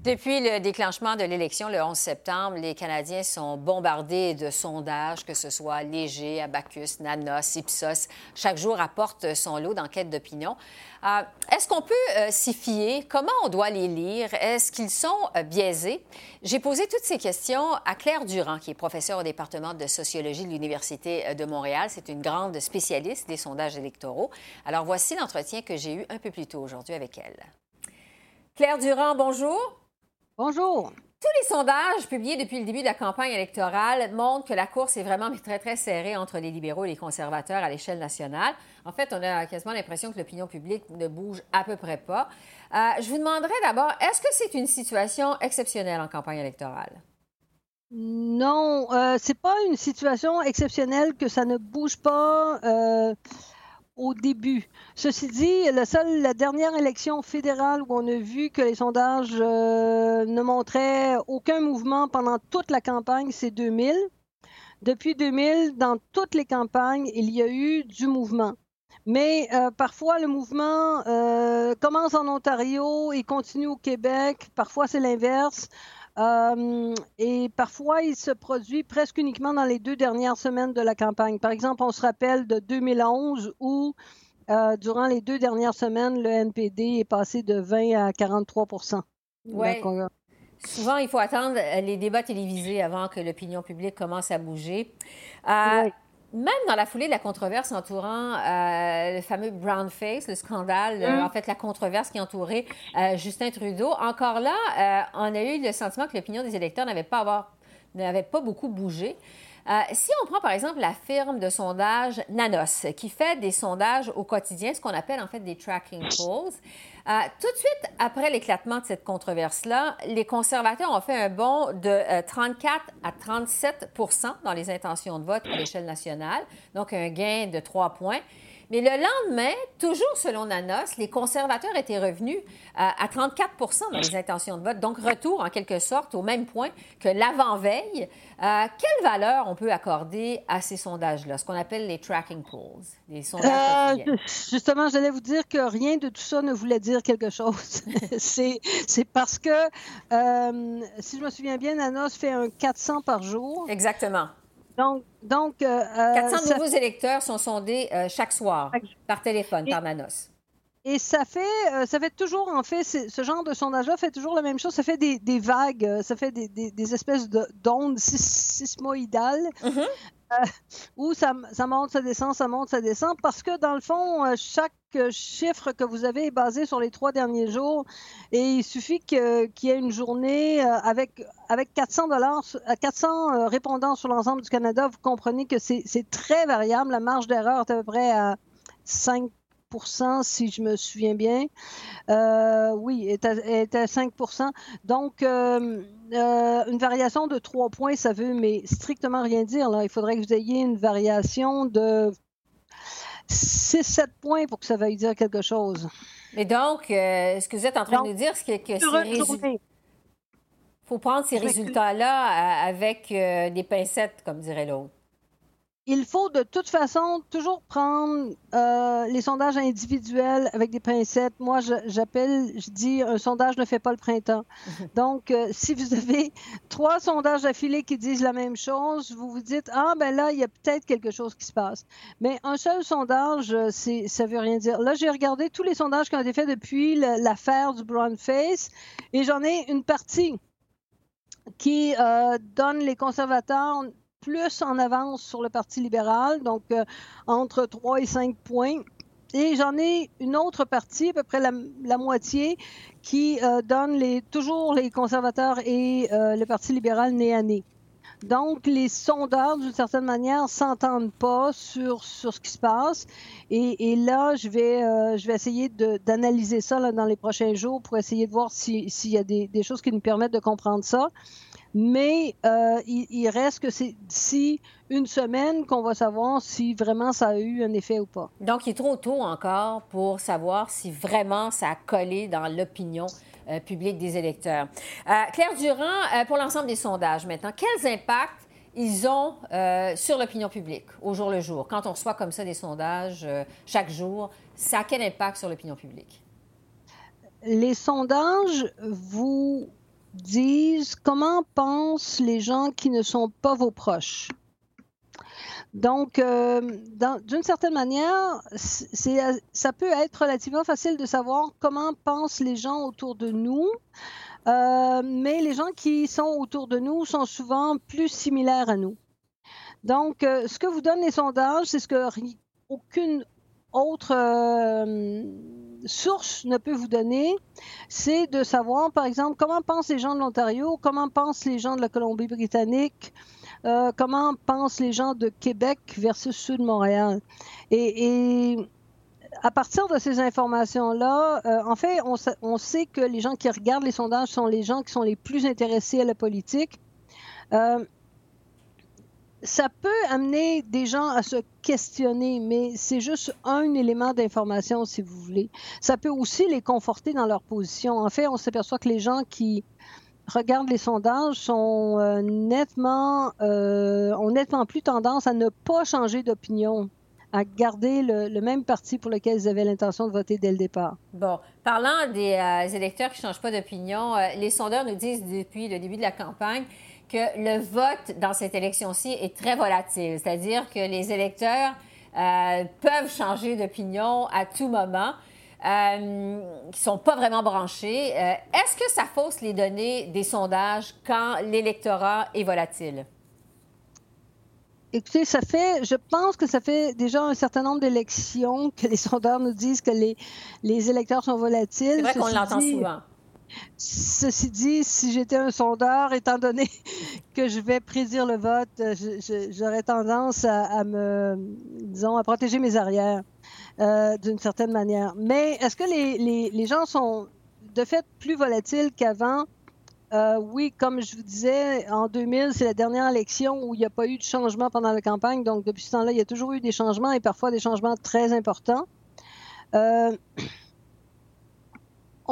Depuis le déclenchement de l'élection le 11 septembre, les Canadiens sont bombardés de sondages, que ce soit Léger, Abacus, Nanos, Ipsos. Chaque jour apporte son lot d'enquêtes d'opinion. Euh, Est-ce qu'on peut euh, s'y fier? Comment on doit les lire? Est-ce qu'ils sont euh, biaisés? J'ai posé toutes ces questions à Claire Durand, qui est professeure au département de sociologie de l'Université de Montréal. C'est une grande spécialiste des sondages électoraux. Alors voici l'entretien que j'ai eu un peu plus tôt aujourd'hui avec elle. Claire Durand, bonjour. Bonjour. Tous les sondages publiés depuis le début de la campagne électorale montrent que la course est vraiment très, très serrée entre les libéraux et les conservateurs à l'échelle nationale. En fait, on a quasiment l'impression que l'opinion publique ne bouge à peu près pas. Euh, je vous demanderais d'abord, est-ce que c'est une situation exceptionnelle en campagne électorale? Non, euh, c'est pas une situation exceptionnelle que ça ne bouge pas euh, au début. Ceci dit, le seul, la dernière élection fédérale où on a vu que les sondages euh, ne montraient aucun mouvement pendant toute la campagne, c'est 2000. depuis 2000, dans toutes les campagnes, il y a eu du mouvement. Mais euh, parfois, le mouvement euh, commence en Ontario et continue au Québec. Parfois, c'est l'inverse. Euh, et parfois, il se produit presque uniquement dans les deux dernières semaines de la campagne. Par exemple, on se rappelle de 2011 où, durant les deux dernières semaines, le NPD est passé de 20 à 43 Oui. Souvent, il faut attendre les débats télévisés avant que l'opinion publique commence à bouger. Oui même dans la foulée de la controverse entourant euh, le fameux brown face, le scandale, euh, mm. en fait la controverse qui entourait euh, Justin Trudeau, encore là, on a eu le sentiment que l'opinion des électeurs n'avait pas n'avait pas beaucoup bougé. Si on prend par exemple la firme de sondage Nanos, qui fait des sondages au quotidien, ce qu'on appelle en fait des tracking polls, euh, tout de suite après l'éclatement de cette controverse-là, les conservateurs ont fait un bond de 34 euh, à 37% dans les intentions de vote à l'échelle nationale, donc un gain de 3 points. Mais le lendemain, toujours selon Nanos, les conservateurs étaient revenus euh, à 34% dans les intentions de vote, donc retour en quelque sorte au même point que l'avant-veille. Euh, quelle valeur on peut accorder à ces sondages-là, ce qu'on appelle les tracking polls, les sondages euh, Justement, j'allais vous dire que rien de tout ça ne voulait dire quelque chose. (laughs) c'est parce que, si je me souviens bien, Nanos fait un 400 par jour. Exactement. Donc, donc 400 euh, euh, nouveaux électeurs sont sondés euh, chaque soir par téléphone, par Manos. Et ça fait, ça fait toujours, en fait, ce genre de sondage-là fait toujours la même chose. Ça fait des, vagues, ça fait des, des, espèces d'ondes sismoïdales. Mm-hmm. (laughs) où ça, monte, ça descend, ça monte, ça descend, parce que dans le fond, euh, chaque chiffre que vous avez est basé sur les trois derniers jours et il suffit qu'il y ait une journée euh, avec, avec 400 dollars, 400 répondants sur l'ensemble du Canada, vous comprenez que c'est très variable. La marge d'erreur est à peu près à 5 si je me souviens bien. Euh, oui, est à, est à 5% Donc, euh, euh, une variation de 3 points, ça veut mais strictement rien dire. Là. Il faudrait que vous ayez une variation de 6-7 points pour que ça veuille dire quelque chose. Mais donc, ce que vous êtes en train de dire, c'est que, Il faut prendre ces résultats-là avec des pincettes, comme dirait l'autre il faut de toute façon toujours prendre euh, les sondages individuels avec des pincettes. Moi, j'appelle, je, dis, un sondage ne fait pas le printemps. (laughs) Donc, euh, si vous avez trois sondages affilés qui disent la même chose, vous vous dites, ah, ben là, il y a peut-être quelque chose qui se passe. Mais un seul sondage, euh, ça veut rien dire. Là, j'ai regardé tous les sondages qui ont été faits depuis l'affaire du brown face et j'en ai une partie qui donne les conservateurs plus en avance sur le Parti libéral, donc euh, entre 3 et 5 points. Et j'en ai une autre partie, à peu près la, moitié, qui euh, donne toujours les conservateurs et euh, le Parti libéral nez à nez. Donc, les sondeurs, d'une certaine manière, s'entendent pas sur, sur ce qui se passe. Et, là, je vais, je vais essayer d'analyser ça dans les prochains jours pour essayer de voir s'il y a des, choses qui nous permettent de comprendre ça mais euh, il, reste que c'est d'ici une semaine qu'on va savoir si vraiment ça a eu un effet ou pas. Donc, il est trop tôt encore pour savoir si vraiment ça a collé dans l'opinion euh, publique des électeurs. Euh, Claire Durand, pour l'ensemble des sondages maintenant, quels impacts ils ont sur l'opinion publique au jour le jour? Quand on reçoit comme ça des sondages chaque jour, ça a quel impact sur l'opinion publique? Les sondages vous disent comment pensent les gens qui ne sont pas vos proches? Donc, euh, d'une certaine manière, ça peut être relativement facile de savoir comment pensent les gens autour de nous, euh, mais les gens qui sont autour de nous sont souvent plus similaires à nous. Donc, euh, ce que vous donnent les sondages, c'est ce que aucune autre source ne peut vous donner, c'est de savoir, par exemple, comment pensent les gens de l'Ontario, comment pensent les gens de la Colombie-Britannique, euh, comment pensent les gens de Québec versus ceux de Montréal. Et, à partir de ces informations-là, euh, en fait, on, sait que les gens qui regardent les sondages sont les gens qui sont les plus intéressés à la politique. Euh, ça peut amener des gens à se questionner, mais c'est juste un élément d'information, si vous voulez. Ça peut aussi les conforter dans leur position. En fait, on s'aperçoit que les gens qui regarde les sondages, sont euh, nettement, euh, ont nettement plus tendance à ne pas changer d'opinion, à garder le, même parti pour lequel ils avaient l'intention de voter dès le départ. Bon, parlant des euh, électeurs qui ne changent pas d'opinion, les sondeurs nous disent depuis le début de la campagne que le vote dans cette élection-ci est très volatile, c'est-à-dire que les électeurs peuvent changer d'opinion à tout moment euh, qui ne sont pas vraiment branchés. Euh, est-ce que ça fausse les données des sondages quand l'électorat est volatile? Écoutez, ça fait, je pense que ça fait déjà un certain nombre d'élections que les (laughs) sondeurs nous disent que les, les électeurs sont volatiles. C'est vrai qu'on l'entend souvent. Ceci dit, si j'étais un sondeur, étant donné (laughs) que je vais prédire le vote, j'aurais tendance à, me, disons, à protéger mes arrières. Euh, d'une certaine manière. Mais est-ce que les, les, gens sont de fait plus volatiles qu'avant? Euh, oui, comme je vous disais, en 2000, c'est la dernière élection où il n'y a pas eu de changement pendant la campagne. Donc, depuis ce temps-là, il y a toujours eu des changements et parfois des changements très importants. Euh, (clears throat)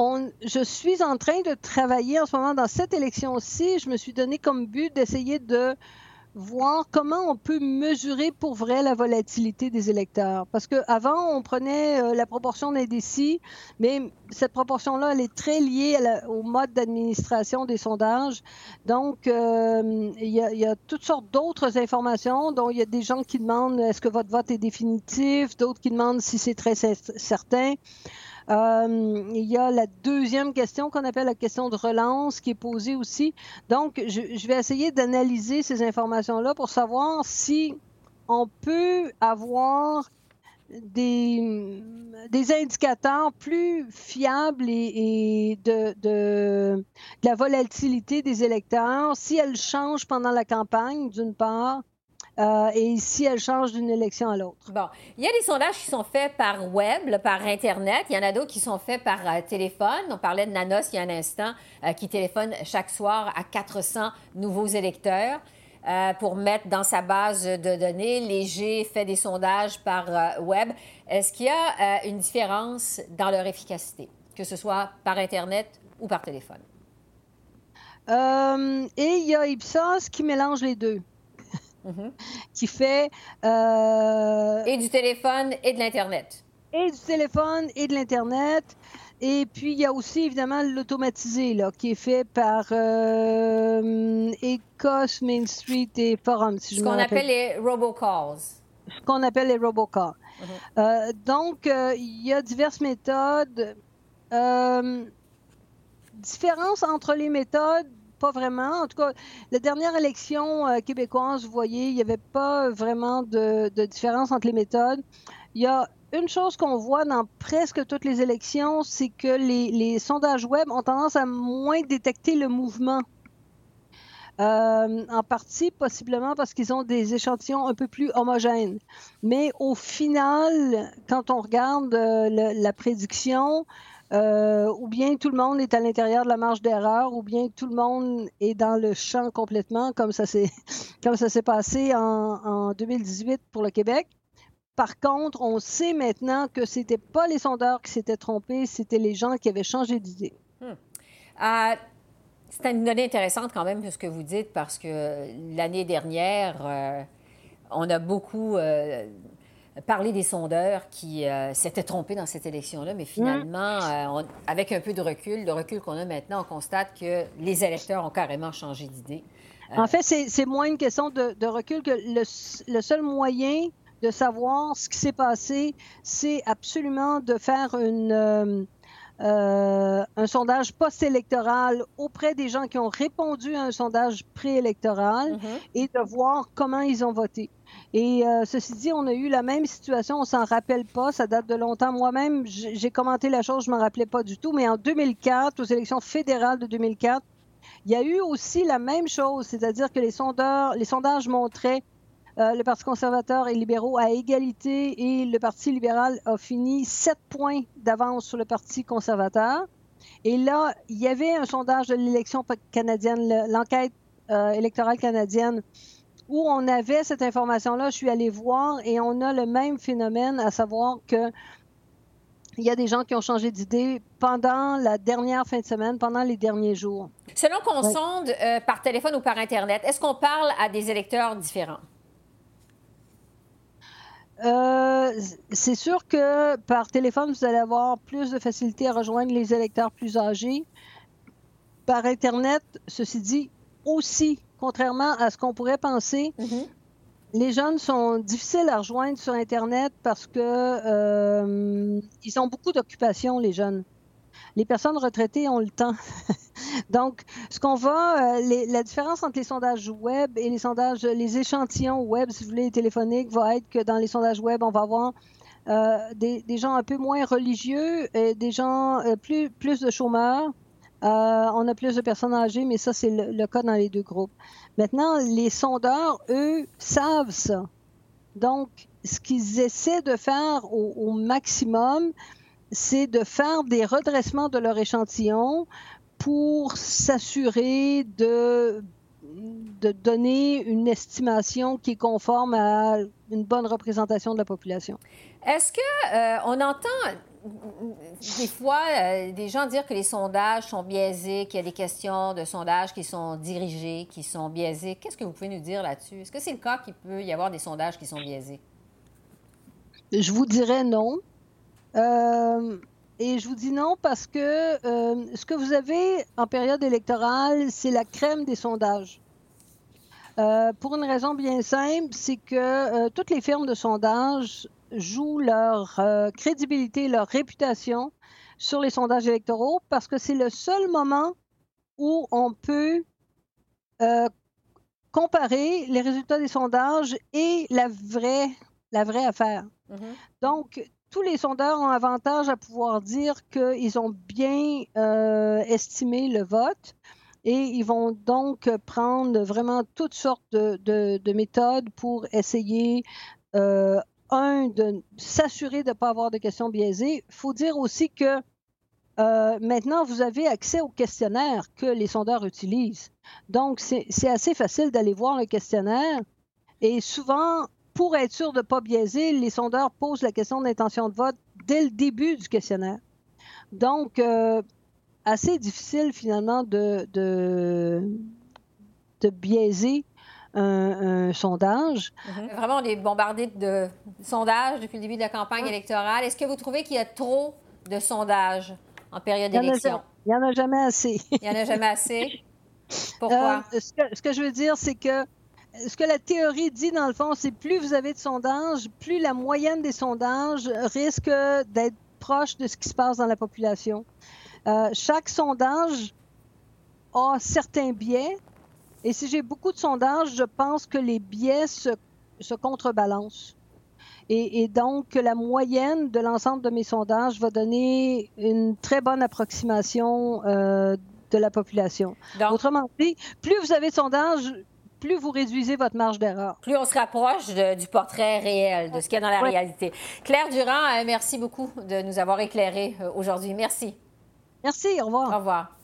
on, je suis en train de travailler en ce moment dans cette élection-ci. Je me suis donné comme but d'essayer de voir comment on peut mesurer pour vrai la volatilité des électeurs. Parce qu'avant, on prenait euh, la proportion d'indécis, mais cette proportion-là, elle est très liée au mode d'administration des sondages. Donc, euh, il y, y, a toutes sortes d'autres informations, dont il y a des gens qui demandent est-ce que votre vote est définitif, d'autres qui demandent si c'est très certain. Euh, il y a la deuxième question qu'on appelle la question de relance qui est posée aussi. Donc, je, vais essayer d'analyser ces informations-là pour savoir si on peut avoir des, des indicateurs plus fiables et, de, de, la volatilité des électeurs, si elle change pendant la campagne, d'une part, euh, et si elle change d'une élection à l'autre. Bon, il y a des sondages qui sont faits par web, par Internet. Il y en a d'autres qui sont faits par euh, téléphone. On parlait de Nanos il y a un instant, euh, qui téléphone chaque soir à 400 nouveaux électeurs. pour mettre dans sa base de données. Léger fait des sondages par web. Est-ce qu'il y a une différence dans leur efficacité, que ce soit par Internet ou par téléphone? et il y a Ipsos qui mélange les deux. Mhm. qui fait... Euh, et du téléphone et de l'Internet. Et du téléphone et de l'Internet. Et puis, il y a aussi, évidemment, l'automatisé, là, qui est fait par euh, Ecos, Main Street et Forum, si je Ce qu'on appelle les robocalls. Ce qu'on appelle les robocalls. Mhm. Euh, donc, il y a diverses méthodes. différence entre les méthodes, pas vraiment. En tout cas, la dernière élection euh, québécoise, vous voyez, il n'y avait pas vraiment de, différence entre les méthodes. Il y a une chose qu'on voit dans presque toutes les élections, c'est que les, sondages web ont tendance à moins détecter le mouvement. Euh, en partie, possiblement parce qu'ils ont des échantillons un peu plus homogènes. Mais au final, quand on regarde euh, la prédiction, euh, ou bien tout le monde est à l'intérieur de la marge d'erreur, ou bien tout le monde est dans le champ complètement, comme ça s'est, (laughs) passé en, 2018 pour le Québec. Par contre, on sait maintenant que ce n'était pas les sondeurs qui s'étaient trompés, c'était les gens qui avaient changé d'idée. Hmm. Euh, c'est une donnée intéressante quand même, ce que vous dites, parce que l'année dernière, euh, on a beaucoup parler des sondeurs qui euh, s'étaient trompés dans cette élection-là, mais finalement, euh, avec un peu de recul, le recul qu'on a maintenant, on constate que les électeurs ont carrément changé d'idée. En fait, c'est moins une question de, recul que le, seul moyen de savoir ce qui s'est passé, c'est absolument de faire une, euh, un sondage post-électoral auprès des gens qui ont répondu à un sondage préélectoral mm-hmm. et de voir comment ils ont voté. Et euh, ceci dit, on a eu la même situation, on s'en rappelle pas, ça date de longtemps. Moi-même, j'ai commenté la chose, je m'en rappelais pas du tout, mais en 2004, aux élections fédérales de 2004, il y a eu aussi la même chose, c'est-à-dire que les les sondages montraient euh, le Parti conservateur et libéraux à égalité et le Parti libéral a fini sept points d'avance sur le Parti conservateur. Et là, il y avait un sondage de l'élection canadienne, l'enquête euh, électorale canadienne où on avait cette information-là, je suis allée voir et on a le même phénomène, à savoir que il y a des gens qui ont changé d'idée pendant la dernière fin de semaine, pendant les derniers jours. Selon qu'on sonde euh, par téléphone ou par Internet, est-ce qu'on parle à des électeurs différents? Euh, c'est sûr que par téléphone, vous allez avoir plus de facilité à rejoindre les électeurs plus âgés. Par Internet, ceci dit, aussi, contrairement à ce qu'on pourrait penser, Mm-hmm. les jeunes sont difficiles à rejoindre sur Internet parce que euh, ils ont beaucoup d'occupations, les jeunes. Les personnes retraitées ont le temps. (laughs) Donc, ce qu'on va, euh, les- la différence entre les sondages web et les sondages, les échantillons web, si vous voulez, téléphoniques, va être que dans les sondages web, on va avoir euh, des, des gens un peu moins religieux, et des gens euh, plus, plus de chômeurs. Euh, on a plus de personnes âgées, mais ça, c'est le, cas dans les deux groupes. Maintenant, les sondeurs, eux, savent ça. Donc, ce qu'ils essaient de faire au, maximum, c'est de faire des redressements de leur échantillon pour s'assurer de, de donner une estimation qui est conforme à une bonne représentation de la population. Est-ce que euh, on entend des fois euh, des gens dire que les sondages sont biaisés, qu'il y a des questions de sondages qui sont dirigés, qui sont biaisés. Qu'est-ce que vous pouvez nous dire là-dessus? Est-ce que c'est le cas qu'il peut y avoir des sondages qui sont biaisés? Je vous dirais non. Euh, et je vous dis non parce que euh, ce que vous avez en période électorale, c'est la crème des sondages. Pour une raison bien simple, c'est que toutes les firmes de sondage jouent leur euh, crédibilité, leur réputation sur les sondages électoraux parce que c'est le seul moment où on peut euh, comparer les résultats des sondages et la vraie, la vraie affaire. Donc, tous les sondeurs ont avantage à pouvoir dire qu'ils ont bien euh, estimé le vote et ils vont donc prendre vraiment toutes sortes de, de- de méthodes pour essayer, euh, un, de s'assurer de ne pas avoir de questions biaisées. Il faut dire aussi que euh, maintenant, vous avez accès au questionnaire que les sondeurs utilisent. Donc, c'est assez facile d'aller voir le questionnaire. Et souvent, pour être sûr de ne pas biaiser, les sondeurs posent la question d'intention de vote dès le début du questionnaire. Donc, euh, assez difficile finalement de, de, de biaiser un, un sondage. Vraiment, on est bombardé de sondages depuis le début de la campagne électorale. Est-ce que vous trouvez qu'il y a trop de sondages en période d'élection? Il n'y en a jamais assez. Il n'y en a jamais assez? (laughs) Pourquoi? Euh, ce, que, ce que je veux dire, c'est que ce que la théorie dit, dans le fond, c'est plus vous avez de sondages, plus la moyenne des sondages risque d'être proche de ce qui se passe dans la population. Euh, chaque sondage a certains biais. Et si j'ai beaucoup de sondages, je pense que les biais se, se contrebalancent. Et, et donc, la moyenne de l'ensemble de mes sondages va donner une très bonne approximation euh, de la population. Autrement dit, plus vous avez de sondages, plus vous réduisez votre marge d'erreur. Plus on se rapproche de- du portrait réel, de ce qu'il y a dans la Ouais. réalité. Claire Durand, euh, merci beaucoup de nous avoir éclairés euh, aujourd'hui. Merci. Merci, au revoir. Au revoir.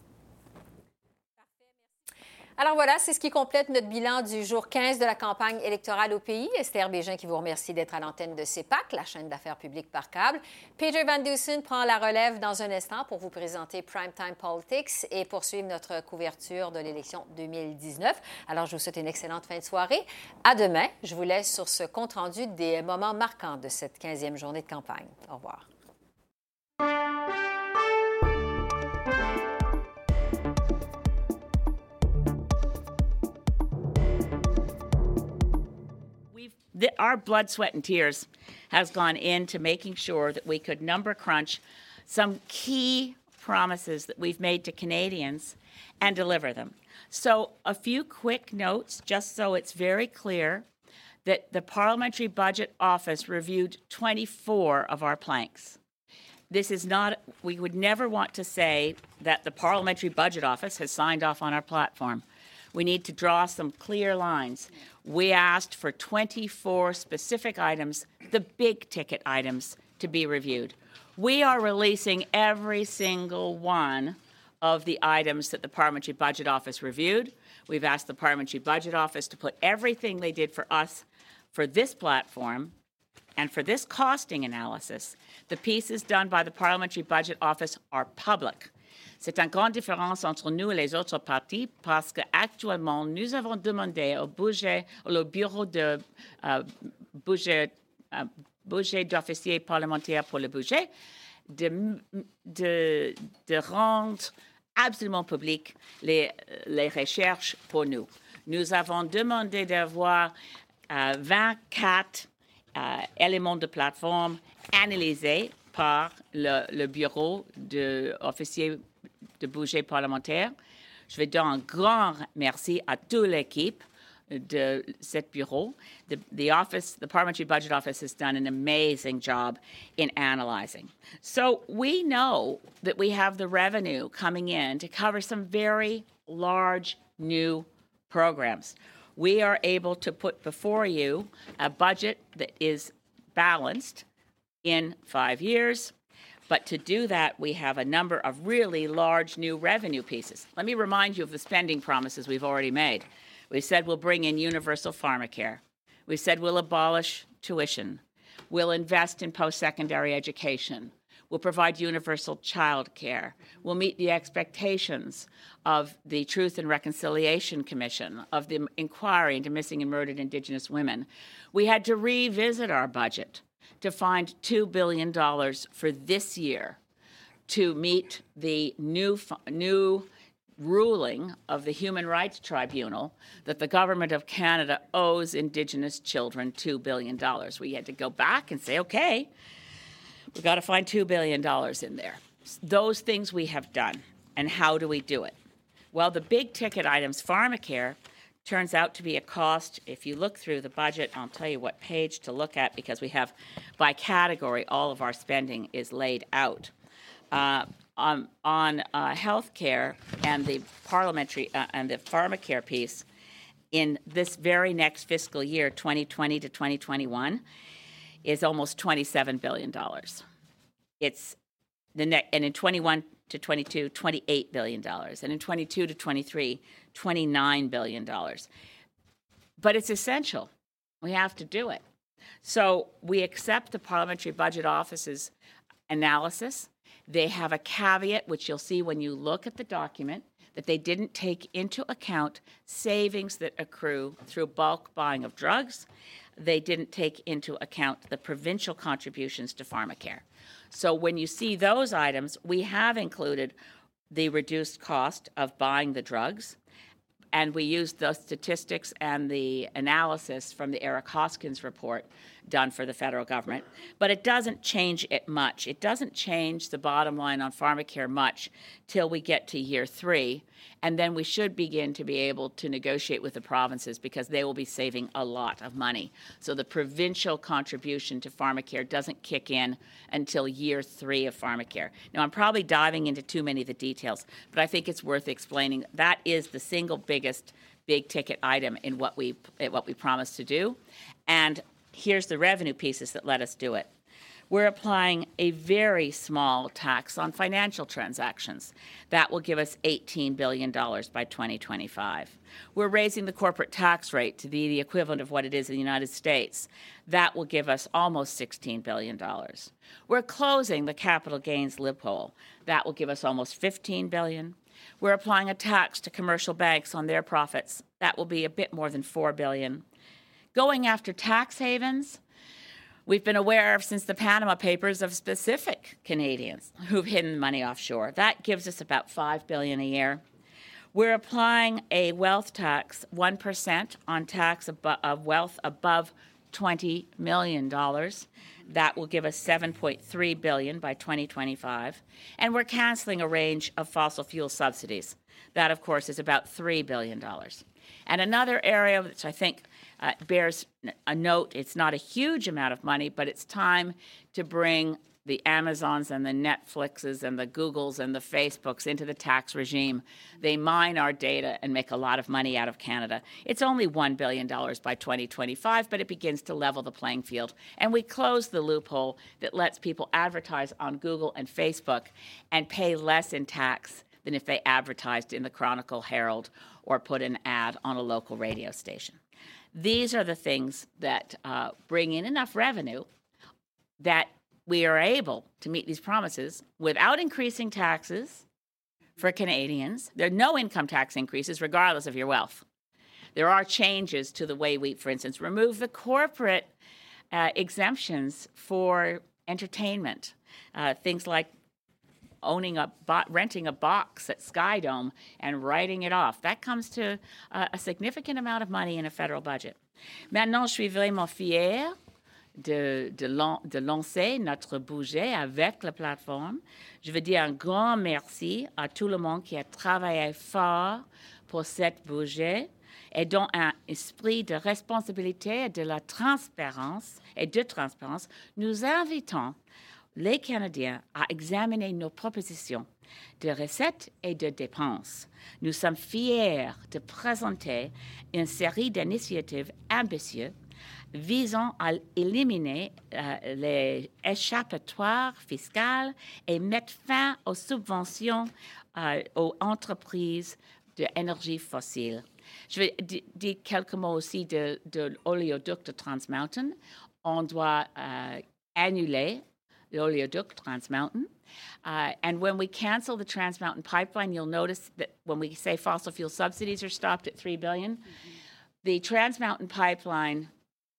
Alors voilà, c'est ce qui complète notre bilan du jour 15 de la campagne électorale au pays. Esther Bégin qui vous remercie d'être à l'antenne de CEPAC, la chaîne d'affaires publiques par câble. Peter Van Dusen prend la relève dans un instant pour vous présenter Primetime Politics et poursuivre notre couverture de l'élection 2019. Alors je vous souhaite une excellente fin de soirée. À demain. Je vous laisse sur ce compte-rendu des moments marquants de cette 15e journée de campagne. Au revoir. The, our blood, sweat, and tears has gone into making sure that we could number crunch some key promises that we've made to Canadians and deliver them. So, a few quick notes, just so it's very clear that the Parliamentary Budget Office reviewed 24 of our planks. This is not, we would never want to say that the Parliamentary Budget Office has signed off on our platform. We need to draw some clear lines. We asked for 24 specific items, the big ticket items, to be reviewed. We are releasing every single one of the items that the Parliamentary Budget Office reviewed. We've asked the Parliamentary Budget Office to put everything they did for us for this platform And for this costing analysis, the pieces done by the Parliamentary Budget Office are public. C'est une grande différence entre nous et les autres partis parce qu'actuellement, nous avons demandé au budget, au bureau de uh, budget, uh, budget d'officier parlementaire pour le budget de, rendre absolument public les, recherches pour nous. Nous avons demandé d'avoir uh, 24 éléments de plateforme analysés par le, bureau d'officier de budget parlementaire. Je vais dire un grand merci à toute l'équipe de cet bureau. The, the office, the Parliamentary Budget Office has done an amazing job in analyzing. So we know that we have the revenue coming in to cover some very large new programs. We are able to put before you a budget that is balanced in five years but to do that, we have a number of really large new revenue pieces. Let me remind you of the spending promises we've already made. We said we'll bring in universal pharmacare. We said we'll abolish tuition. We'll invest in post secondary education. We'll provide universal child care. We'll meet the expectations of the Truth and Reconciliation Commission, of the inquiry into missing and murdered Indigenous women. We had to revisit our budget to find $2 billion for this year to meet the new, new ruling of the Human Rights Tribunal that the government of Canada owes Indigenous children $2 billion. We had to go back and say, okay, we've got to find $2 billion in there. Those things we have done. And how do we do it? Well, the big ticket items, pharmacare, turns out to be a cost. If you look through the budget, I'll tell you what page to look at because we have by category all of our spending is laid out. Uh, on on uh, health care and the parliamentary uh, and the pharmacare piece in this very next fiscal year, 2020 to 2021, is almost 27 billion dollars. It's the next, and in 21 to 22, 28 billion dollars, and in 22 to 23, 29 billion dollars. But it's essential. We have to do it. So we accept the Parliamentary Budget Office's analysis. They have a caveat, which you'll see when you look at the document, that they didn't take into account savings that accrue through bulk buying of drugs. They didn't take into account the provincial contributions to pharmacare. So when you see those items, we have included the reduced cost of buying the drugs and we used the statistics and the analysis from the Eric Hoskins report done for the federal government. But it doesn't change it much. It doesn't change the bottom line on pharmacare much till we get to year three. And then we should begin to be able to negotiate with the provinces because they will be saving a lot of money. So the provincial contribution to pharmacare doesn't kick in until year three of pharmacare. Now, I'm probably diving into too many of the details, but I think it's worth explaining. That is the single biggest big ticket item in what we what we promised to do. And here's the revenue pieces that let us do it. We're applying a very small tax on financial transactions. That will give us $18 billion by 2025. We're raising the corporate tax rate to be the equivalent of what it is in the United States. That will give us almost $16 billion. We're closing the capital gains loophole. That will give us almost 15 billion. We're applying a tax to commercial banks on their profits. That will be a bit more than $4 billion going after tax havens. We've been aware of since the Panama Papers of specific Canadians who've hidden money offshore. That gives us about 5 billion a year. We're applying a wealth tax, 1% on tax of wealth above $20 million. That will give us 7.3 billion by 2025. And we're canceling a range of fossil fuel subsidies. That, of course, is about $3 billion. And another area which I think uh, bears a note. It's not a huge amount of money, but it's time to bring the Amazons and the Netflixes and the Googles and the Facebooks into the tax regime. They mine our data and make a lot of money out of Canada. It's only $1 billion by 2025, but it begins to level the playing field. And we close the loophole that lets people advertise on Google and Facebook and pay less in tax than if they advertised in the Chronicle Herald or put an ad on a local radio station. These are the things that uh, bring in enough revenue that we are able to meet these promises without increasing taxes for Canadians. There are no income tax increases, regardless of your wealth. There are changes to the way we, for instance, remove the corporate uh, exemptions for entertainment, uh, things like owning a bo- renting a box at Skydome and writing it off. That comes to uh, a significant amount of money in a federal budget. Maintenant, je suis vraiment fière de, de, lan- de lancer notre budget avec la plateforme. Je veux dire un grand merci à tout le monde qui a travaillé fort pour cette budget et dont un esprit de responsabilité et de la transparence et de transparence, nous invitons les Canadiens à examiner nos propositions de recettes et de dépenses. Nous sommes fiers de présenter une série d'initiatives ambitieuses visant à éliminer euh, les échappatoires fiscales et mettre fin aux subventions euh, aux entreprises d'énergie fossile. Je vais di- dire quelques mots aussi de, de l'oléoduc de Trans Mountain. On doit euh, annuler the oleoduct Trans Mountain. Uh, and when we cancel the Trans Mountain pipeline, you'll notice that when we say fossil fuel subsidies are stopped at 3 billion the Trans Mountain pipeline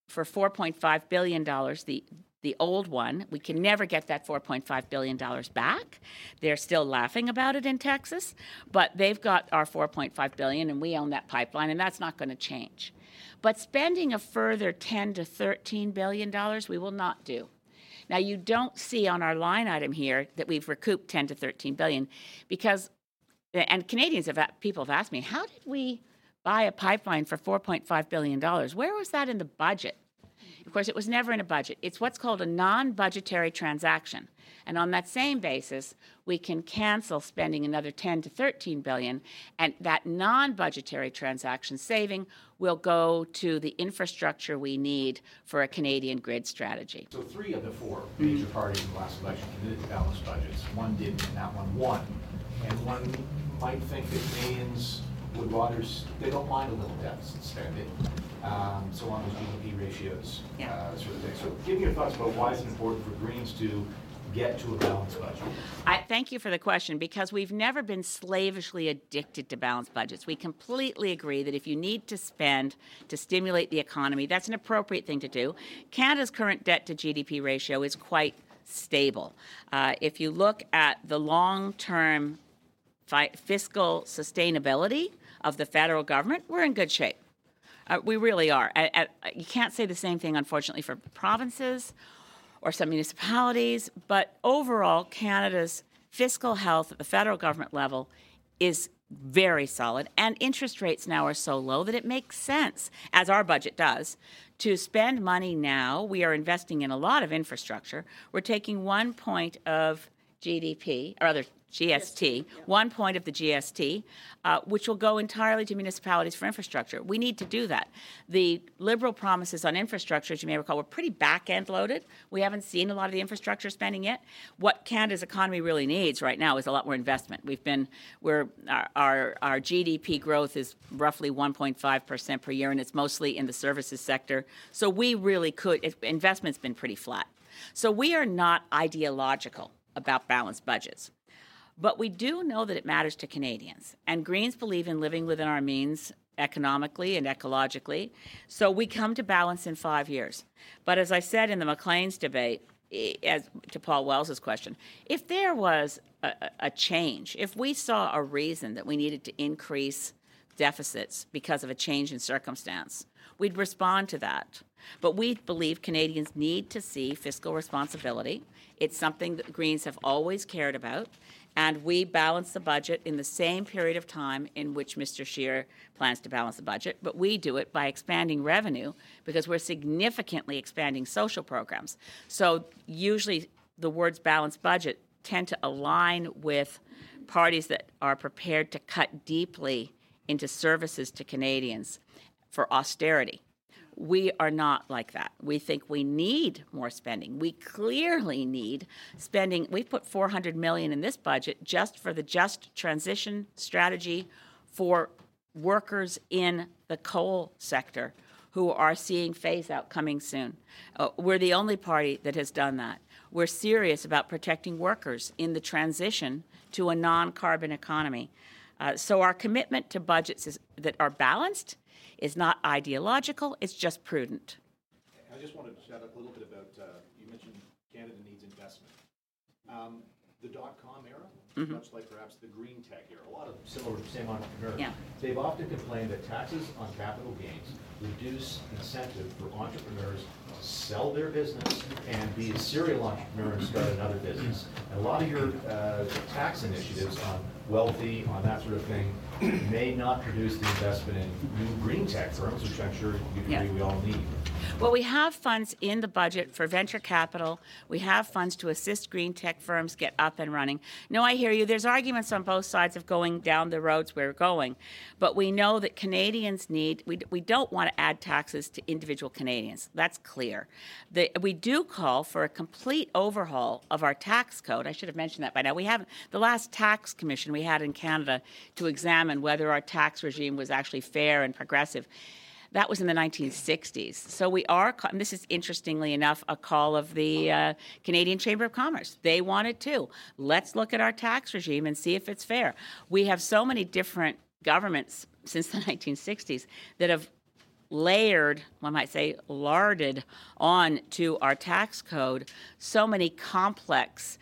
for 4.5 billion dollars, the the old one, we can never get that 4.5 billion dollars back. They're still laughing about it in Texas, but they've got our 4.5 billion and we own that pipeline, and that's not going to change. But spending a further 10 to 13 billion dollars, we will not do. Now you don't see on our line item here that we've recouped 10 to 13 billion because and Canadians have people have asked me, how did we buy a pipeline for 4.5 billion dollars? Where was that in the budget? Of course, it was never in a budget. It's what's called a non-budgetary transaction. And on that same basis, we can cancel spending another 10 to 13 billion and that non-budgetary transaction saving will go to the infrastructure we need for a Canadian grid strategy. So three of the four major parties in the last election committed to balanced budgets. One didn't, and that one won. And one might think that Canadians would rather, they don't mind a little deficit spending, um, so long as GDP ratios uh, sort of thing. So give me your thoughts about why it's important for Greens to get to a balanced budget. I thank you for the question because we've never been slavishly addicted to balanced budgets. We completely agree that if you need to spend to stimulate the economy, that's an appropriate thing to do. Canada's current debt to GDP ratio is quite stable. Uh, if you look at the long term fi- fiscal sustainability of the federal government, we're in good shape. Uh, we really are. A- a- you can't say the same thing, unfortunately, for provinces or some municipalities, but overall, Canada's fiscal health at the federal government level is very solid, and interest rates now are so low that it makes sense, as our budget does, to spend money now. We are investing in a lot of infrastructure. We're taking one point of GDP, or rather GST, one point of the GST, uh, which will go entirely to municipalities for infrastructure. We need to do that. The Liberal promises on infrastructure, as you may recall, were pretty back end loaded. We haven't seen a lot of the infrastructure spending yet. What Canada's economy really needs right now is a lot more investment. We've been, we're, our, our, our GDP growth is roughly 1.5% per year, and it's mostly in the services sector. So we really could, investment's been pretty flat. So we are not ideological about balanced budgets. But we do know that it matters to Canadians. And Greens believe in living within our means economically and ecologically. So we come to balance in five years. But as I said in the McLean's debate, as to Paul Wells's question, if there was a- a change, if we saw a reason that we needed to increase deficits because of a change in circumstance, we'd respond to that. But we believe Canadians need to see fiscal responsibility. It's something that Greens have always cared about. And we balance the budget in the same period of time in which Mr. Scheer plans to balance the budget, but we do it by expanding revenue because we're significantly expanding social programs. So usually the words balanced budget tend to align with parties that are prepared to cut deeply into services to Canadians for austerity. We are not like that. We think we need more spending. We clearly need spending. We've put 400 million in this budget just for the just transition strategy for workers in the coal sector who are seeing phase out coming soon. Uh, we're the only party that has done that. We're serious about protecting workers in the transition to a non carbon economy. Uh, so our commitment to budgets is, that are balanced is not ideological, it's just prudent. I just wanted to chat a little bit about, uh, you mentioned Canada needs investment. Um, the dot-com era, Mhm. much like perhaps the green tech era, a lot of similar, same entrepreneurs. Yeah. They've often complained that taxes on capital gains reduce incentive for entrepreneurs to sell their business and be a serial entrepreneur and start another business. And a lot of your uh, tax initiatives on wealthy, on that sort of thing, (clears throat) may not produce the investment in new green tech firms, which I'm sure you Yeah. agree we all need. Well, we have funds in the budget for venture capital. We have funds to assist green tech firms get up and running. No, I hear you. There's arguments on both sides of going down the roads we're going. But we know that Canadians need, we, we don't want to add taxes to individual Canadians. That's clear. The, we do call for a complete overhaul of our tax code. I should have mentioned that by now. We haven't, the last tax commission we had in Canada to examine whether our tax regime was actually fair and progressive. That was in the 1960s. So we are, this is interestingly enough a call of the uh, Canadian Chamber of Commerce. They wanted too. Let's look at our tax regime and see if it's fair. We have so many different governments since the (laughs) 1960s that have layered, one might say, larded on to our tax code so many complex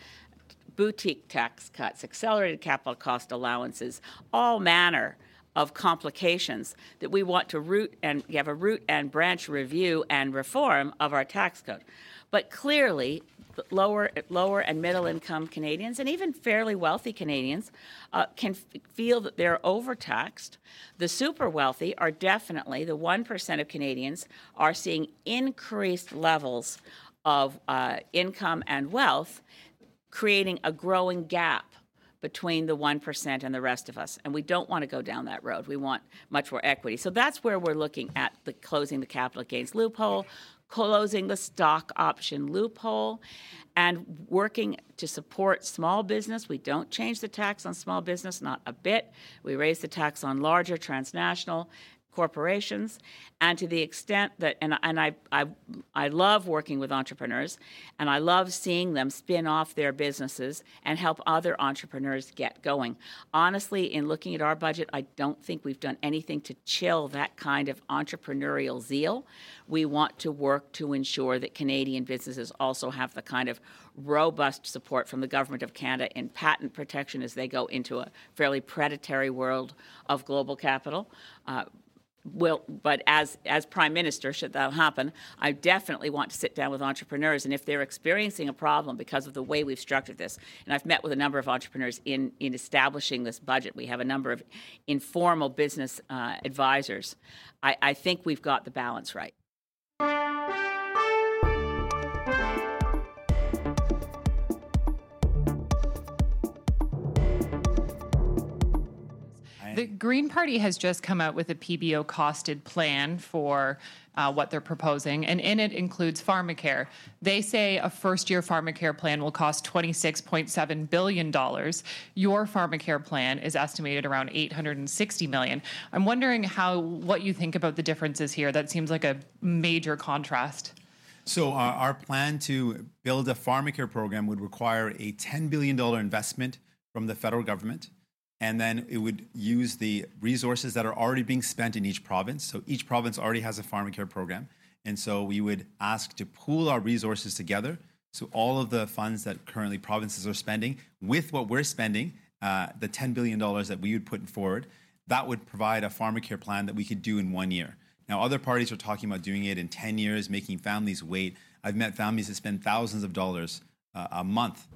boutique tax cuts, accelerated capital cost allowances, all manner of complications that we want to root and have a root and branch review and reform of our tax code. But clearly, lower, lower and middle income Canadians and even fairly wealthy Canadians uh, can f- feel that they're overtaxed. The super wealthy are definitely, the 1% of Canadians are seeing increased levels of uh, income and wealth creating a growing gap between the 1% and the rest of us. And we don't want to go down that road. We want much more equity. So that's where we're looking at the closing the capital gains loophole, closing the stock option loophole, and working to support small business. We don't change the tax on small business, not a bit. We raise the tax on larger transnational corporations and to the extent that and, and I, I i love working with entrepreneurs and i love seeing them spin off their businesses and help other entrepreneurs get going. Honestly in looking at our budget i don't think we've done anything to chill that kind of entrepreneurial zeal. We want to work to ensure that canadian businesses also have the kind of robust support from the government of canada in patent protection as they go into a fairly predatory world of global capital. Uh, but as as prime minister, should that happen, I definitely want to sit down with entrepreneurs, and if they're experiencing a problem because of the way we've structured this, and I've met with a number of entrepreneurs in in establishing this budget. We have a number of informal business uh, advisors. I, I think we've got the balance right. The Green Party has just come out with a PBO costed plan for uh, what they're proposing, and in it includes pharmacare. They say a first year pharmacare plan will cost $26.7 billion. Your pharmacare plan is estimated around 860 million. I'm wondering how what you think about the differences here. That seems like a major contrast. So our, our plan to build a pharmacare program would require a $10 billion investment from the federal government. And then it would use the resources that are already being spent in each province. So each province already has a pharmacare program. And so we would ask to pool our resources together. So all of the funds that currently provinces are spending with what we're spending, uh, the $10 billion that we would put forward, that would provide a pharmacare plan that we could do in one year. Now, other parties are talking about doing it in 10 years, making families wait. I've met families that spend thousands of dollars uh, a month,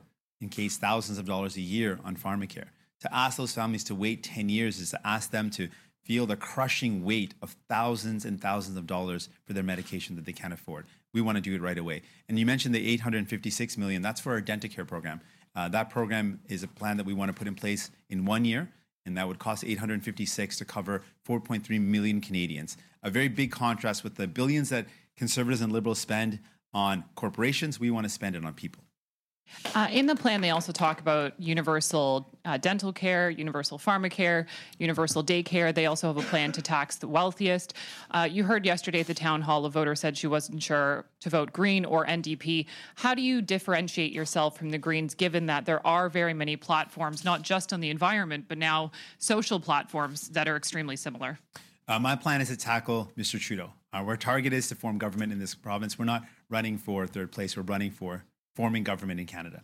in case thousands of dollars a year on pharmacare. To ask those families to wait 10 years is to ask them to feel the crushing weight of thousands and thousands of dollars for their medication that they can't afford. We want to do it right away. And you mentioned the 856 million. That's for our Dentacare program. Uh, that program is a plan that we want to put in place in one year, and that would cost 856 to cover 4.3 million Canadians. A very big contrast with the billions that conservatives and liberals spend on corporations. We want to spend it on people. Uh, in the plan, they also talk about universal uh, dental care, universal pharmacare, universal daycare. They also have a plan to tax the wealthiest. Uh, you heard yesterday at the town hall, a voter said she wasn't sure to vote Green or NDP. How do you differentiate yourself from the Greens, given that there are very many platforms, not just on the environment, but now social platforms that are extremely similar? Uh, my plan is to tackle Mr. Trudeau. our target is to form government in this province. We're not running for third place. We're running for forming government in Canada.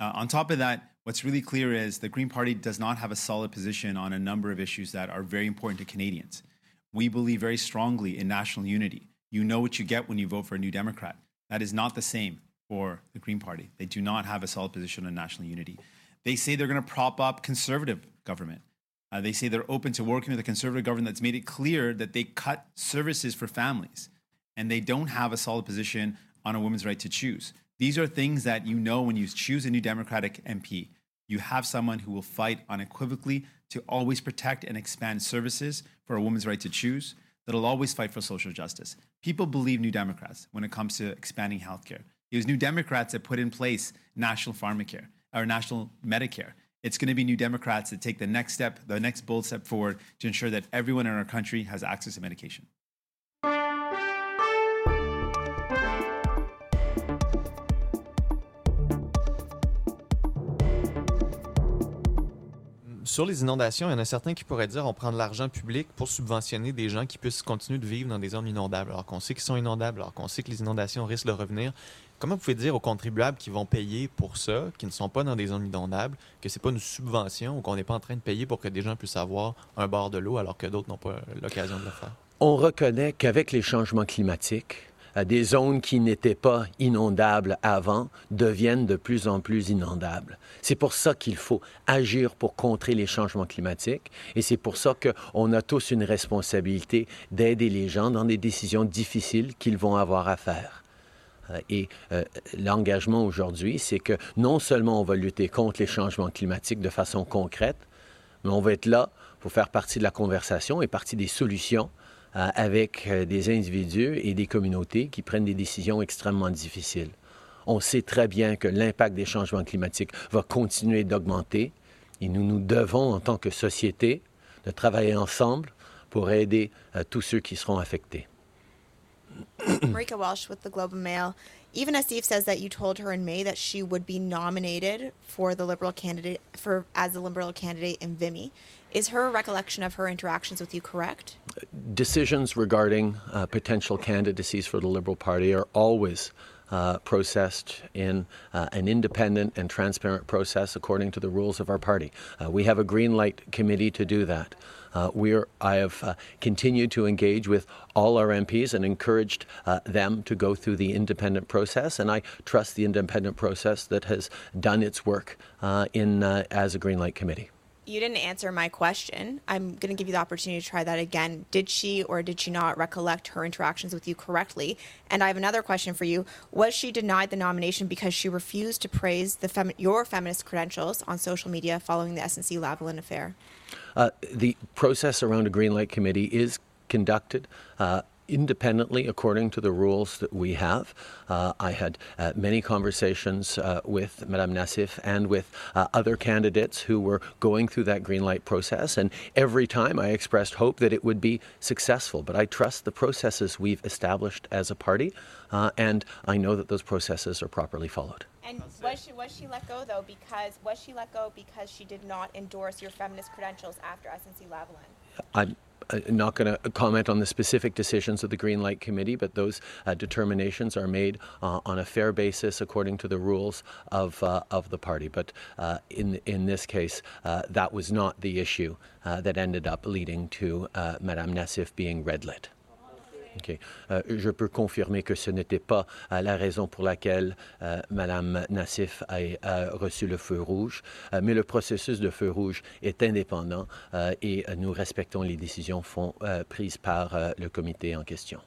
Uh, on top of that, what's really clear is the Green Party does not have a solid position on a number of issues that are very important to Canadians. We believe very strongly in national unity. You know what you get when you vote for a New Democrat. That is not the same for the Green Party. They do not have a solid position on national unity. They say they're going to prop up conservative government. Uh, they say they're open to working with a conservative government that's made it clear that they cut services for families. And they don't have a solid position on a woman's right to choose. These are things that you know when you choose a new Democratic MP. You have someone who will fight unequivocally to always protect and expand services for a woman's right to choose, that'll always fight for social justice. People believe New Democrats when it comes to expanding healthcare. It was New Democrats that put in place national pharmacare or national Medicare. It's going to be New Democrats that take the next step, the next bold step forward to ensure that everyone in our country has access to medication. Sur les inondations, il y en a certains qui pourraient dire on prend de l'argent public pour subventionner des gens qui puissent continuer de vivre dans des zones inondables, alors qu'on sait qu'ils sont inondables, alors qu'on sait que les inondations risquent de revenir. Comment vous pouvez dire aux contribuables qui vont payer pour ça, qui ne sont pas dans des zones inondables, que c'est pas une subvention ou qu'on n'est pas en train de payer pour que des gens puissent avoir un bord de l'eau alors que d'autres n'ont pas l'occasion de le faire? On reconnaît qu'avec les changements climatiques, des zones qui n'étaient pas inondables avant deviennent de plus en plus inondables. C'est pour ça qu'il faut agir pour contrer les changements climatiques et c'est pour ça qu'on a tous une responsabilité d'aider les gens dans des décisions difficiles qu'ils vont avoir à faire. Euh, et euh, l'engagement aujourd'hui, c'est que non seulement on va lutter contre les changements climatiques de façon concrète, mais on va être là pour faire partie de la conversation et partie des solutions euh, avec euh, des individus et des communautés qui prennent des décisions extrêmement difficiles. On sait très bien que l'impact des changements climatiques va continuer d'augmenter et nous nous devons, en tant que société, de travailler ensemble pour aider euh, tous ceux qui seront affectés. (coughs) Marika Walsh with the Globe and Mail. Even Asif says that you told her in May that she would be nominated for the Liberal candidate for as the Liberal candidate in Vimy. Is her recollection of her interactions with you correct? Decisions regarding uh, potential candidacies for the Liberal Party are always uh, processed in uh, an independent and transparent process according to the rules of our party. Uh, we have a green light committee to do that. Uh, we're, I have uh, continued to engage with all our MPs and encouraged uh, them to go through the independent process, and I trust the independent process that has done its work in as a green light committee you didn't answer my question. I'm going to give you the opportunity to try that again. Did she or did she not recollect her interactions with you correctly? And I have another question for you. Was she denied the nomination because she refused to praise the femi- your feminist credentials on social media following the SNC Lavalin affair? Uh, the process around a green light committee is conducted uh, independently according to the rules that we have. Uh, I had uh, many conversations uh, with Madame Nassif and with uh, other candidates who were going through that green light process, and every time I expressed hope that it would be successful. But I trust the processes we've established as a party, uh, and I know that those processes are properly followed. And was she was she let go though because was she let go because she did not endorse your feminist credentials after SNC Lavalin? I'm uh, not going to comment on the specific decisions of the Green Light Committee, but those uh, determinations are made uh, on a fair basis according to the rules of, uh, of the party. But uh, in, in this case, uh, that was not the issue that ended up leading to Madame Nassif being red lit. Euh, je peux confirmer que ce n'était pas la raison pour laquelle euh, Mme Nassif a, reçu le feu rouge, euh, mais le processus de feu rouge est indépendant euh, et nous respectons les décisions prises par le comité en question.